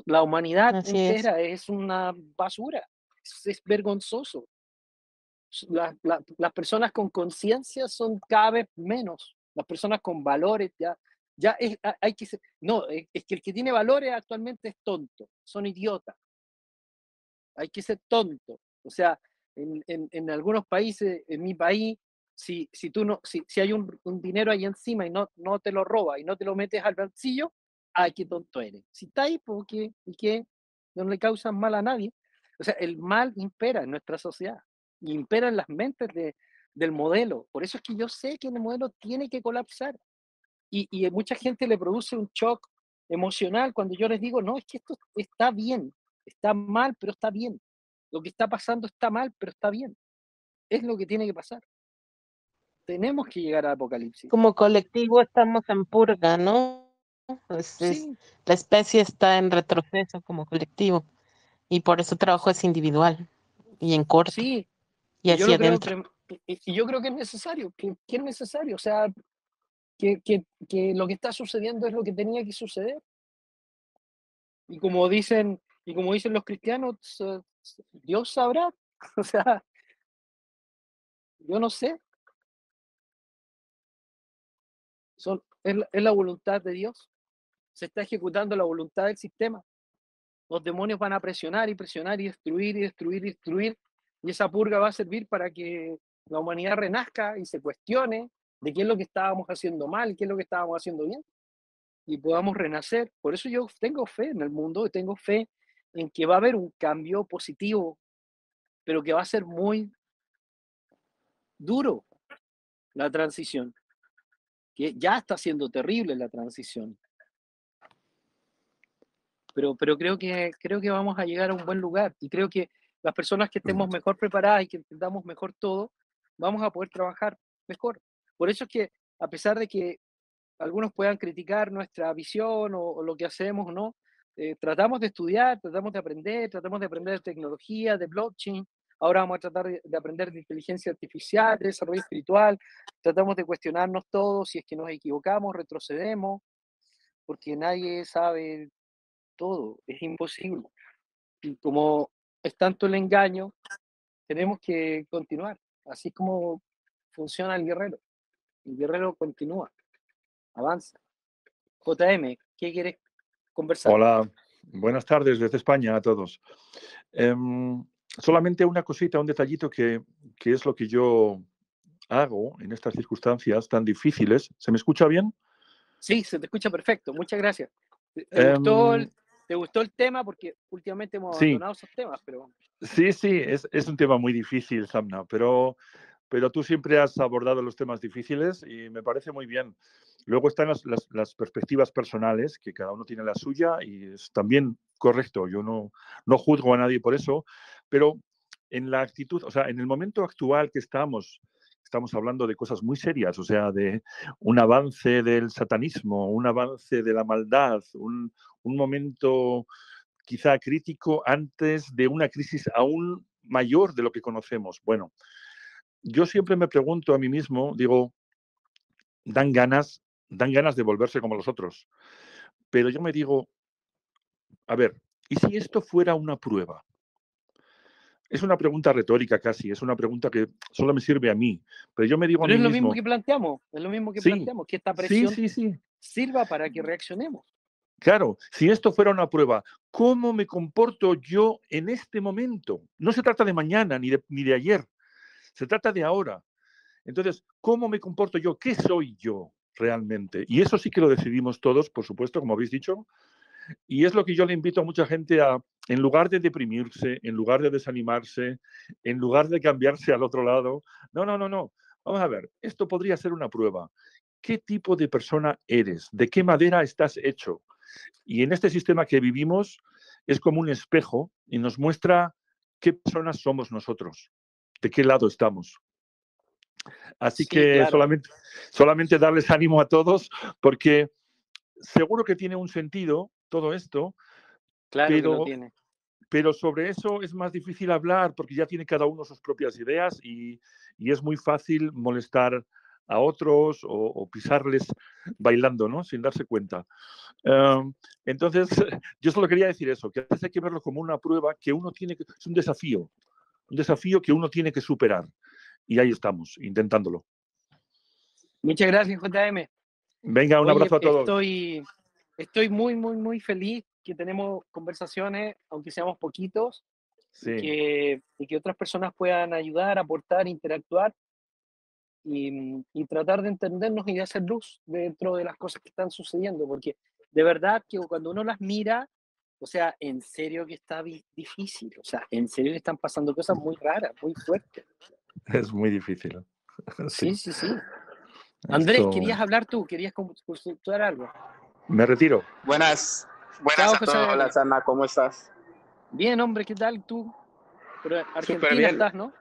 la humanidad entera es. una basura, es, vergonzoso. las personas con conciencia son cada vez menos, las personas con valores ya, ya es, hay que ser, no, es, que el que tiene valores actualmente es tonto, son idiotas. Hay que ser tonto. O sea, en, en, algunos países, en mi país, si, si tú no, si, si hay un, dinero ahí encima y no, no te lo roba y no te lo metes al bolsillo, ay, qué tonto eres. Si está ahí, ¿por qué? ¿Y? No le causan mal a nadie. O sea, el mal impera en nuestra sociedad, impera en las mentes de, del modelo. Por eso es que yo sé que el modelo tiene que colapsar. Y, y mucha gente le produce un shock emocional cuando yo les digo, no, es que esto está bien, está mal, pero está bien. Lo que está pasando está mal, pero está bien. Es lo que tiene que pasar. Tenemos que llegar al apocalipsis. Como colectivo estamos en purga, ¿no? la especie está en retroceso como colectivo y por eso el trabajo es individual y en corto. Sí. Y hacia adentro. y yo creo que es necesario, que, es necesario, o sea, que, que, que, lo que está sucediendo es lo que tenía que suceder. Y como dicen, y como dicen los cristianos, Dios sabrá, *laughs* o sea, yo no sé, Son, es, es la voluntad de Dios. Se está ejecutando la voluntad del sistema. Los demonios van a presionar y presionar y destruir y destruir y destruir. Y esa purga va a servir para que la humanidad renazca y se cuestione de qué es lo que estábamos haciendo mal, qué es lo que estábamos haciendo bien. Y podamos renacer. Por eso yo tengo fe en el mundo y tengo fe en que va a haber un cambio positivo, pero que va a ser muy duro la transición, que ya está siendo terrible la transición. Pero, pero creo, que, creo que vamos a llegar a un buen lugar y creo que las personas que estemos mejor preparadas y que entendamos mejor todo, vamos a poder trabajar mejor. Por eso es que, a pesar de que algunos puedan criticar nuestra visión o, lo que hacemos no, eh, tratamos de estudiar, tratamos de aprender, tratamos de aprender de tecnología, de blockchain, ahora vamos a tratar de, de aprender de inteligencia artificial, de desarrollo espiritual, tratamos de cuestionarnos todos, si es que nos equivocamos, retrocedemos, porque nadie sabe todo, es imposible. Y como es tanto el engaño, tenemos que continuar, así como funciona el guerrero. El guerrero continúa, avanza. JM, ¿qué quieres conversar? Hola, buenas tardes desde España a todos. Em, solamente una cosita, un detallito que, que es lo que yo hago en estas circunstancias tan difíciles. ¿Se me escucha bien? Sí, se te escucha perfecto, muchas gracias. ¿Te, te gustó, el, Em, te gustó el tema? Porque últimamente hemos sí, abandonado esos temas, pero sí, sí, es, es un tema muy difícil, Samna, pero, pero tú siempre has abordado los temas difíciles y me parece muy bien. Luego están las, las, las perspectivas personales, que cada uno tiene la suya y es también correcto. Yo no, no juzgo a nadie por eso, pero en la actitud, o sea, en el momento actual que estamos, estamos hablando de cosas muy serias, o sea, de un avance del satanismo, un avance de la maldad, un, un momento quizá crítico antes de una crisis aún mayor de lo que conocemos. Bueno, yo siempre me pregunto a mí mismo, digo, dan ganas, dan ganas de volverse como los otros, pero yo me digo, a ver, ¿y si esto fuera una prueba? Es una pregunta retórica casi, es una pregunta que solo me sirve a mí, pero yo me digo a mí es lo mismo mismo, que planteamos, es lo mismo que sí, planteamos, que esta sí, presión sí, sí, sirva para que reaccionemos. Claro, si esto fuera una prueba, ¿cómo me comporto yo en este momento? No se trata de mañana ni de, ni de ayer, se trata de ahora. Entonces, ¿cómo me comporto yo? ¿Qué soy yo realmente? Y eso sí que lo decidimos todos, por supuesto, como habéis dicho. Y es lo que yo le invito a mucha gente a, en lugar de deprimirse, en lugar de desanimarse, en lugar de cambiarse al otro lado, no, no, no, no. Vamos a ver, esto podría ser una prueba. ¿Qué tipo de persona eres? ¿De qué madera estás hecho? Y en este sistema que vivimos es como un espejo y nos muestra qué personas somos nosotros, de qué lado estamos. Así Sí, que claro. solamente, solamente darles *laughs* ánimo a todos porque seguro que tiene un sentido todo esto, Claro que lo pero, tiene. pero sobre eso es más difícil hablar porque ya tiene cada uno sus propias ideas y, y es muy fácil molestar a otros o, o pisarles bailando, ¿no? Sin darse cuenta. Em, entonces, *laughs* yo solo quería decir eso, que a veces hay que verlo como una prueba que uno tiene que, es un desafío, un desafío que uno tiene que superar. Y ahí estamos, intentándolo. Muchas gracias, JM. Venga, un Oye, abrazo a todos. estoy, estoy muy, muy, muy feliz que tenemos conversaciones, aunque seamos poquitos, y Sí, que, y que otras personas puedan ayudar, aportar, interactuar y, y tratar de entendernos y de hacer luz dentro de las cosas que están sucediendo, porque de verdad que cuando uno las mira, o sea, en serio que está di- difícil, o sea, en serio que están pasando cosas muy raras, muy fuertes. *laughs* es muy difícil. *laughs* Sí, Sí, sí, sí. Andrés, esto... querías hablar tú, querías consultar algo. Me retiro. Buenas, buenas Chao, a todos. José. Hola, Sana, ¿cómo estás? Bien, hombre, ¿qué tal tú? Pero Argentina bien. estás, ¿no?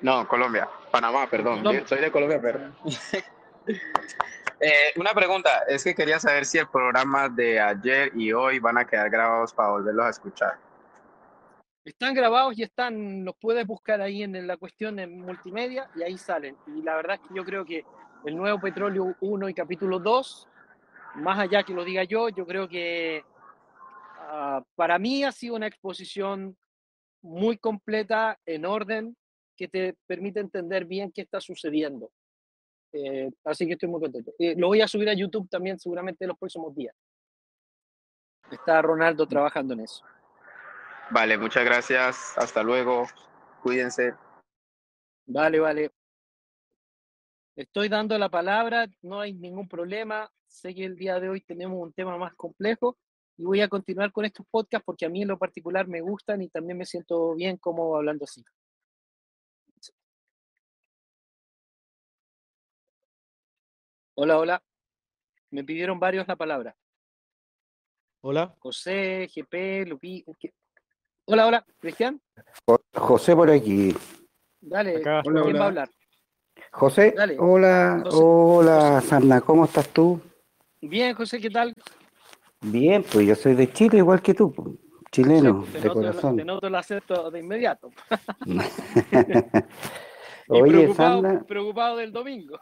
No, Colombia. Panamá, perdón. Soy de Colombia, pero. *laughs* Eh, una pregunta, es que quería saber si el programa de ayer y hoy van a quedar grabados para volverlos a escuchar. Están grabados y están, los puedes buscar ahí en la cuestión en multimedia y ahí salen. Y la verdad es que yo creo que el nuevo Petróleo 1 y capítulo 2, más allá que lo diga yo, yo creo que ah, para mí ha sido una exposición muy completa, en orden, que te permite entender bien qué está sucediendo. Eh, así que estoy muy contento. Eh, lo voy a subir a YouTube también seguramente en los próximos días. Está Ronaldo trabajando en eso. Vale, muchas gracias. Hasta luego. Cuídense. Vale, vale. Estoy dando la palabra, no hay ningún problema. Sé que el día de hoy tenemos un tema más complejo y voy a continuar con estos podcasts porque a mí en lo particular me gustan y también me siento bien como hablando así. Hola, hola. Me pidieron varios la palabra. Hola. José, GP, Lupi. Hola, hola. Cristian, Jo- José por aquí. dale. Acá. ¿Quién Hola, va a hablar? José, Dale. hola, José. hola, Sandra, ¿cómo estás tú? Bien, José, ¿qué tal? Bien, pues yo soy de Chile igual que tú, pues, chileno, Sí, te, de noto, el- corazón. te noto el acento de inmediato. *laughs* *laughs* Y Oye, preocupado, Sandra, preocupado del domingo.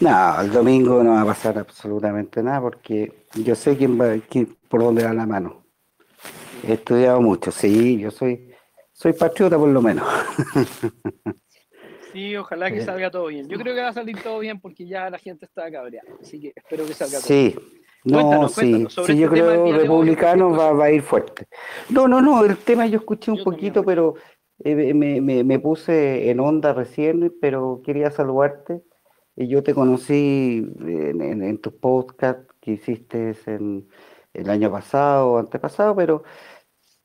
No, el domingo no va a pasar absolutamente nada porque yo sé quién va, quién- por dónde va la mano. He estudiado mucho, sí, yo soy, soy patriota por lo menos. Sí, ojalá que Eh. salga todo bien. Yo creo que va a salir todo bien porque ya la gente está cabreada. Así que espero que salga todo Sí, no, Cuéntanos, sí, cuéntanos sobre sí, yo este creo hoy, republicano va, va a ir fuerte. No, no, no, el tema yo escuché un Yo también, poquito, pero eh, me, me, me puse en onda recién, pero quería saludarte. Y yo te conocí en, en, en tus podcasts que hiciste en el año pasado o antepasado, pero,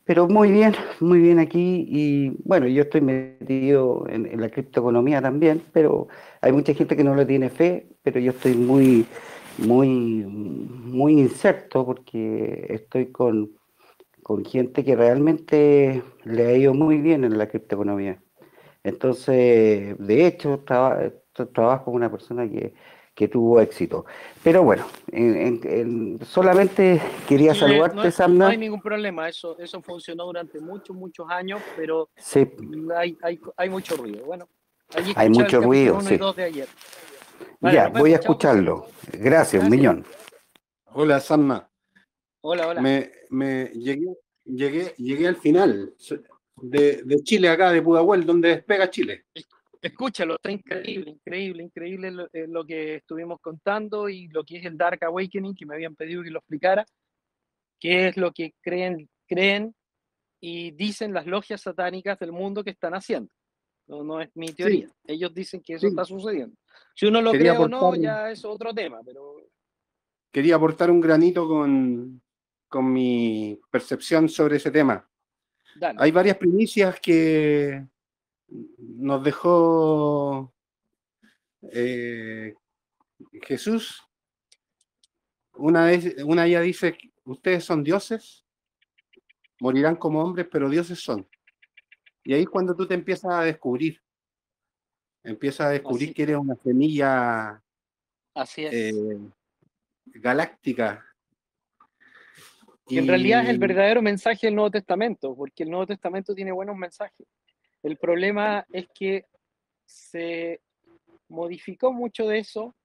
pero muy bien, *laughs* muy bien aquí. Y bueno, yo estoy metido en, en la criptoeconomía también, pero hay mucha gente que no le tiene fe, pero yo estoy muy, muy, muy incerto porque estoy con, con gente que realmente le ha ido muy bien en la criptoeconomía. Entonces, de hecho, tra- trabajo con una persona que, que tuvo éxito. Pero bueno, en- en- en- solamente quería Sí, saludarte, no hay- no Samna. hay ningún problema. Eso, eso funcionó durante muchos, muchos años, pero Sí, hay, hay, hay mucho ruido. Bueno, allí hay mucho ruido, uno y sí. dos de ayer. Vale, Ya, voy a escucharlo. Gracias, un millón. Hola, Samma. Hola, hola. Me, me llegué, llegué, llegué al final de, de Chile, acá de Pudahuel, donde despega Chile. Escúchalo, está increíble, increíble, increíble lo, eh, lo que estuvimos contando y lo que es el Dark Awakening, que me habían pedido que lo explicara, qué es lo que creen, creen y dicen las logias satánicas del mundo que están haciendo. No, no es mi teoría. Ellos dicen que eso Sí. está sucediendo. Si uno lo Quería cree o no, ya es otro tema, pero Quería aportar un granito con, con mi percepción sobre ese tema. dale. Hay varias primicias que nos dejó eh, Jesús. Una, vez, una ella dice, ustedes son dioses, morirán como hombres, pero dioses son. Y ahí es cuando tú te empiezas a descubrir. Empiezas a descubrir Así- que eres una semilla Así es. eh, galáctica. que en realidad es el Y- verdadero mensaje del Nuevo Testamento, porque el Nuevo Testamento tiene buenos mensajes. El problema es que se modificó mucho de eso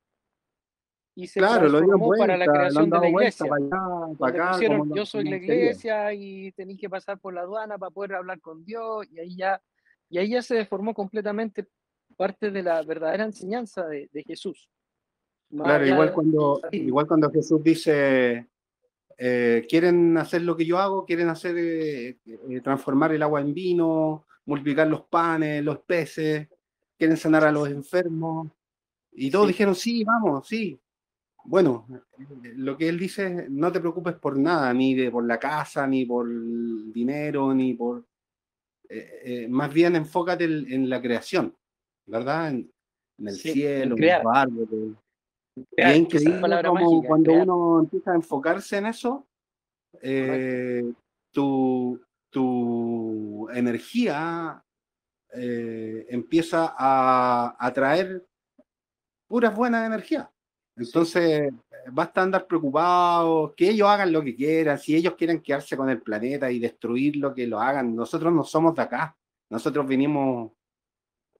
y se Claro, transformó para la creación de la iglesia. para allá, para acá, pusieron, yo soy la iglesia y tenéis que pasar por la aduana para poder hablar con Dios y ahí ya, y ahí ya se deformó completamente parte de la verdadera enseñanza de, de Jesús. Más Claro, igual de- cuando, igual cuando Jesús dice, eh, quieren hacer lo que yo hago, quieren hacer eh, eh, transformar el agua en vino, multiplicar los panes, los peces, quieren sanar a los enfermos. Y todos Sí. dijeron, sí, vamos, sí. Bueno, lo que él dice es, no te preocupes por nada, ni de por la casa, ni por el dinero, ni por... eh, eh, más bien enfócate en, en la creación, ¿verdad? En, en el Sí, cielo, en los árboles, y es increíble palabra como mágica, cuando crear. uno empieza a enfocarse en eso, eh, tu, tu energía eh, empieza a atraer puras buenas energías. Entonces, basta andar preocupados, que ellos hagan lo que quieran, si ellos quieren quedarse con el planeta y destruirlo, que lo hagan. Nosotros no somos de acá, nosotros venimos,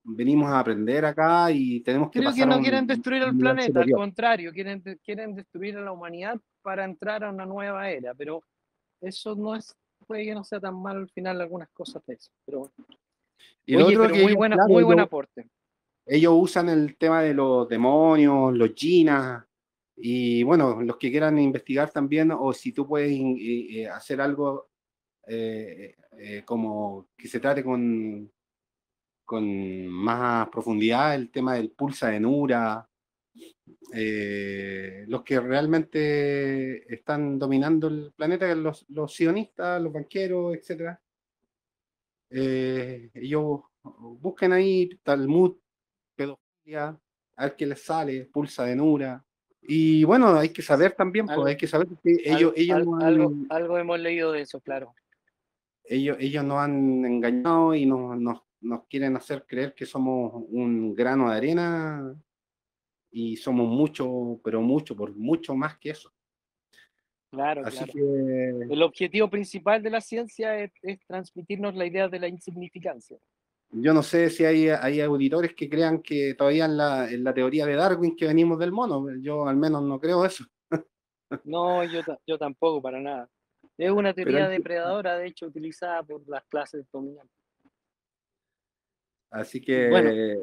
venimos a aprender acá y tenemos que Creo que pasar a no un- quieren destruir el planeta, al contrario, quieren, quieren destruir a la humanidad para entrar a una nueva era, pero eso no es, puede que no sea tan mal al final algunas cosas de eso. Pero, Y lo oye, otro pero que muy ellos, buena, claro, muy buen ellos- aporte. ellos usan el tema de los demonios, los jinas, y bueno, los que quieran investigar también, o si tú puedes eh, hacer algo eh, eh, como que se trate con, con más profundidad el tema del pulsa de Nura, los que realmente están dominando el planeta, los, los sionistas, los banqueros, etc. ellos busquen ahí Talmud, pedofilia, a ver qué les sale, pulsa de Nura. Y bueno, hay que saber también, pues, hay que saber que ellos, ellos algo, algo, hemos leído de eso, claro. Ellos, ellos nos han engañado y nos, nos, nos quieren hacer creer que somos un grano de arena y somos mucho, pero mucho, por mucho más que eso. Claro, Así Que... El objetivo principal de la ciencia es, es, transmitirnos la idea de la insignificancia yo no sé si hay, hay auditores que crean que todavía en la, en la, teoría de Darwin que venimos del mono. Yo al menos no creo eso. *laughs* no, yo, yo tampoco, para nada. Es una teoría depredadora, de hecho, utilizada por las clases dominantes. Así que... Bueno, eh,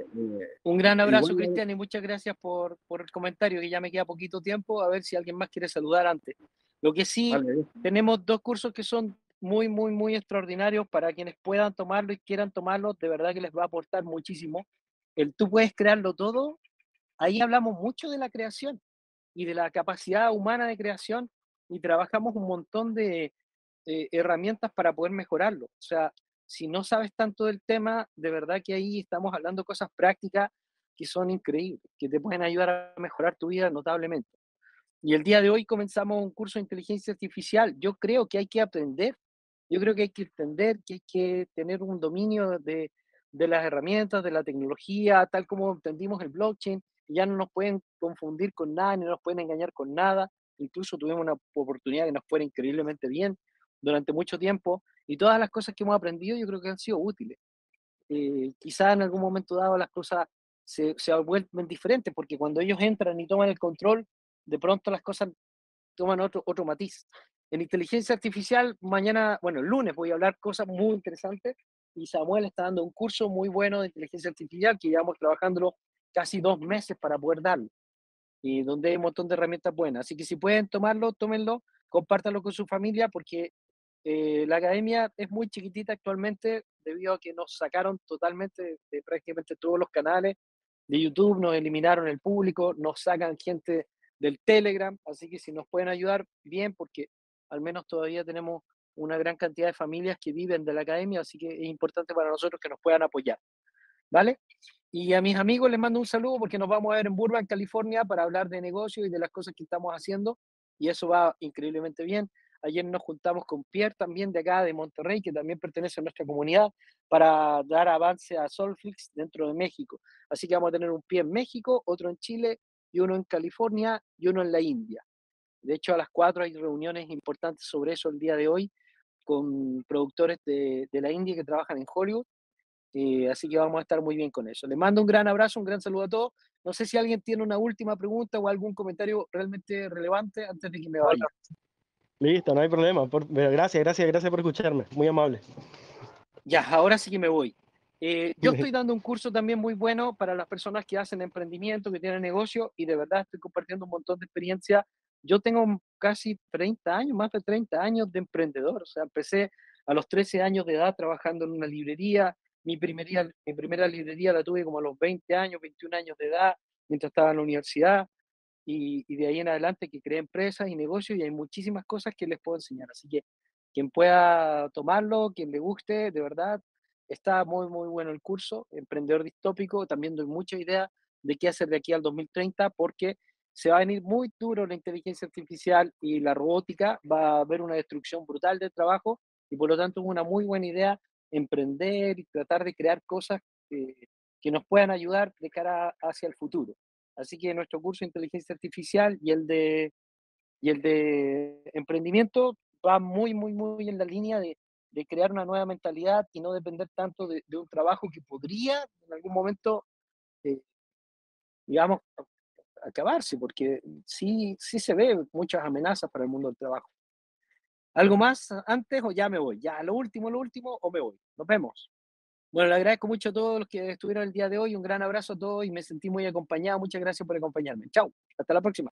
un gran abrazo, Cristian, y muchas gracias por, por, el comentario, que ya me queda poquito tiempo, a ver si alguien más quiere saludar antes. Lo que sí, tenemos dos cursos que son muy, muy, muy extraordinarios para quienes puedan tomarlo y quieran tomarlo, de verdad que les va a aportar muchísimo. El tú puedes crearlo todo, ahí hablamos mucho de la creación y de la capacidad humana de creación y trabajamos un montón de eh, herramientas para poder mejorarlo. O sea, si no sabes tanto del tema, de verdad que ahí estamos hablando cosas prácticas que son increíbles, que te pueden ayudar a mejorar tu vida notablemente. Y el día de hoy comenzamos un curso de inteligencia artificial. Yo creo que hay que aprender yo creo que hay que entender que hay que tener un dominio de, de las herramientas, de la tecnología, tal como entendimos el blockchain, ya no nos pueden confundir con nada, ni nos pueden engañar con nada. Incluso tuvimos una oportunidad que nos fuera increíblemente bien durante mucho tiempo y todas las cosas que hemos aprendido yo creo que han sido útiles. Eh, quizá en algún momento dado las cosas se, se vuelven diferentes porque cuando ellos entran y toman el control, de pronto las cosas toman otro, otro matiz. En inteligencia artificial, mañana, bueno, el lunes voy a hablar cosas muy interesantes y Samuel está dando un curso muy bueno de inteligencia artificial que llevamos trabajándolo casi dos meses para poder darlo y donde hay un montón de herramientas buenas. Así que si pueden tomarlo, tómenlo, compártanlo con su familia porque eh, la academia es muy chiquitita actualmente debido a que nos sacaron totalmente de prácticamente todos los canales de YouTube, nos eliminaron el público, nos sacan gente del Telegram, así que si nos pueden ayudar, bien, porque al menos todavía tenemos una gran cantidad de familias que viven de la academia, así que es importante para nosotros que nos puedan apoyar. ¿Vale? Y a mis amigos les mando un saludo porque nos vamos a ver en Burbank, California, para hablar de negocios y de las cosas que estamos haciendo, y eso va increíblemente bien. Ayer nos juntamos con Pierre también de acá, de Monterrey, que también pertenece a nuestra comunidad, para dar avance a Solflix dentro de México. Así que vamos a tener un pie en México, otro en Chile y uno en California y uno en la India. De hecho, a las cuatro hay reuniones importantes sobre eso el día de hoy con productores de, de la India que trabajan en Hollywood. Eh, así que vamos a estar muy bien con eso. Les mando un gran abrazo, un gran saludo a todos. No sé si alguien tiene una última pregunta o algún comentario realmente relevante antes de que me vaya. Listo, no hay problema. gracias, gracias, gracias por escucharme. Muy amable. Ya, ahora sí que me voy. Eh, yo *laughs* estoy dando un curso también muy bueno para las personas que hacen emprendimiento, que tienen negocio y de verdad estoy compartiendo un montón de experiencia yo tengo casi 30 años, más de 30 años de emprendedor. O sea, empecé a los 13 años de edad trabajando en una librería. Mi, primería, mi primera librería la tuve como a los 20 años, 21 años de edad, mientras estaba en la universidad. Y, de ahí en adelante que creé empresas y negocios y hay muchísimas cosas que les puedo enseñar. Así que quien pueda tomarlo, quien le guste, de verdad, está muy, muy bueno el curso. Emprendedor distópico, también doy mucha idea de qué hacer de aquí al 2030 porque se va a venir muy duro la inteligencia artificial y la robótica, va a haber una destrucción brutal del trabajo y por lo tanto es una muy buena idea emprender y tratar de crear cosas que nos puedan ayudar de cara hacia el futuro. Así que nuestro curso de inteligencia artificial y el de, y el de emprendimiento va muy, muy, muy en la línea de, crear una nueva mentalidad y no depender tanto de, de un trabajo que podría en algún momento, eh, digamos, acabarse, porque sí, sí se ve muchas amenazas para el mundo del trabajo. ¿Algo más antes o ya me voy? Ya, lo último, lo último, o me voy. Nos vemos. Bueno, le agradezco mucho a todos los que estuvieron el día de hoy. Un gran abrazo a todos y me sentí muy acompañado. Muchas gracias por acompañarme. Chao. Hasta la próxima.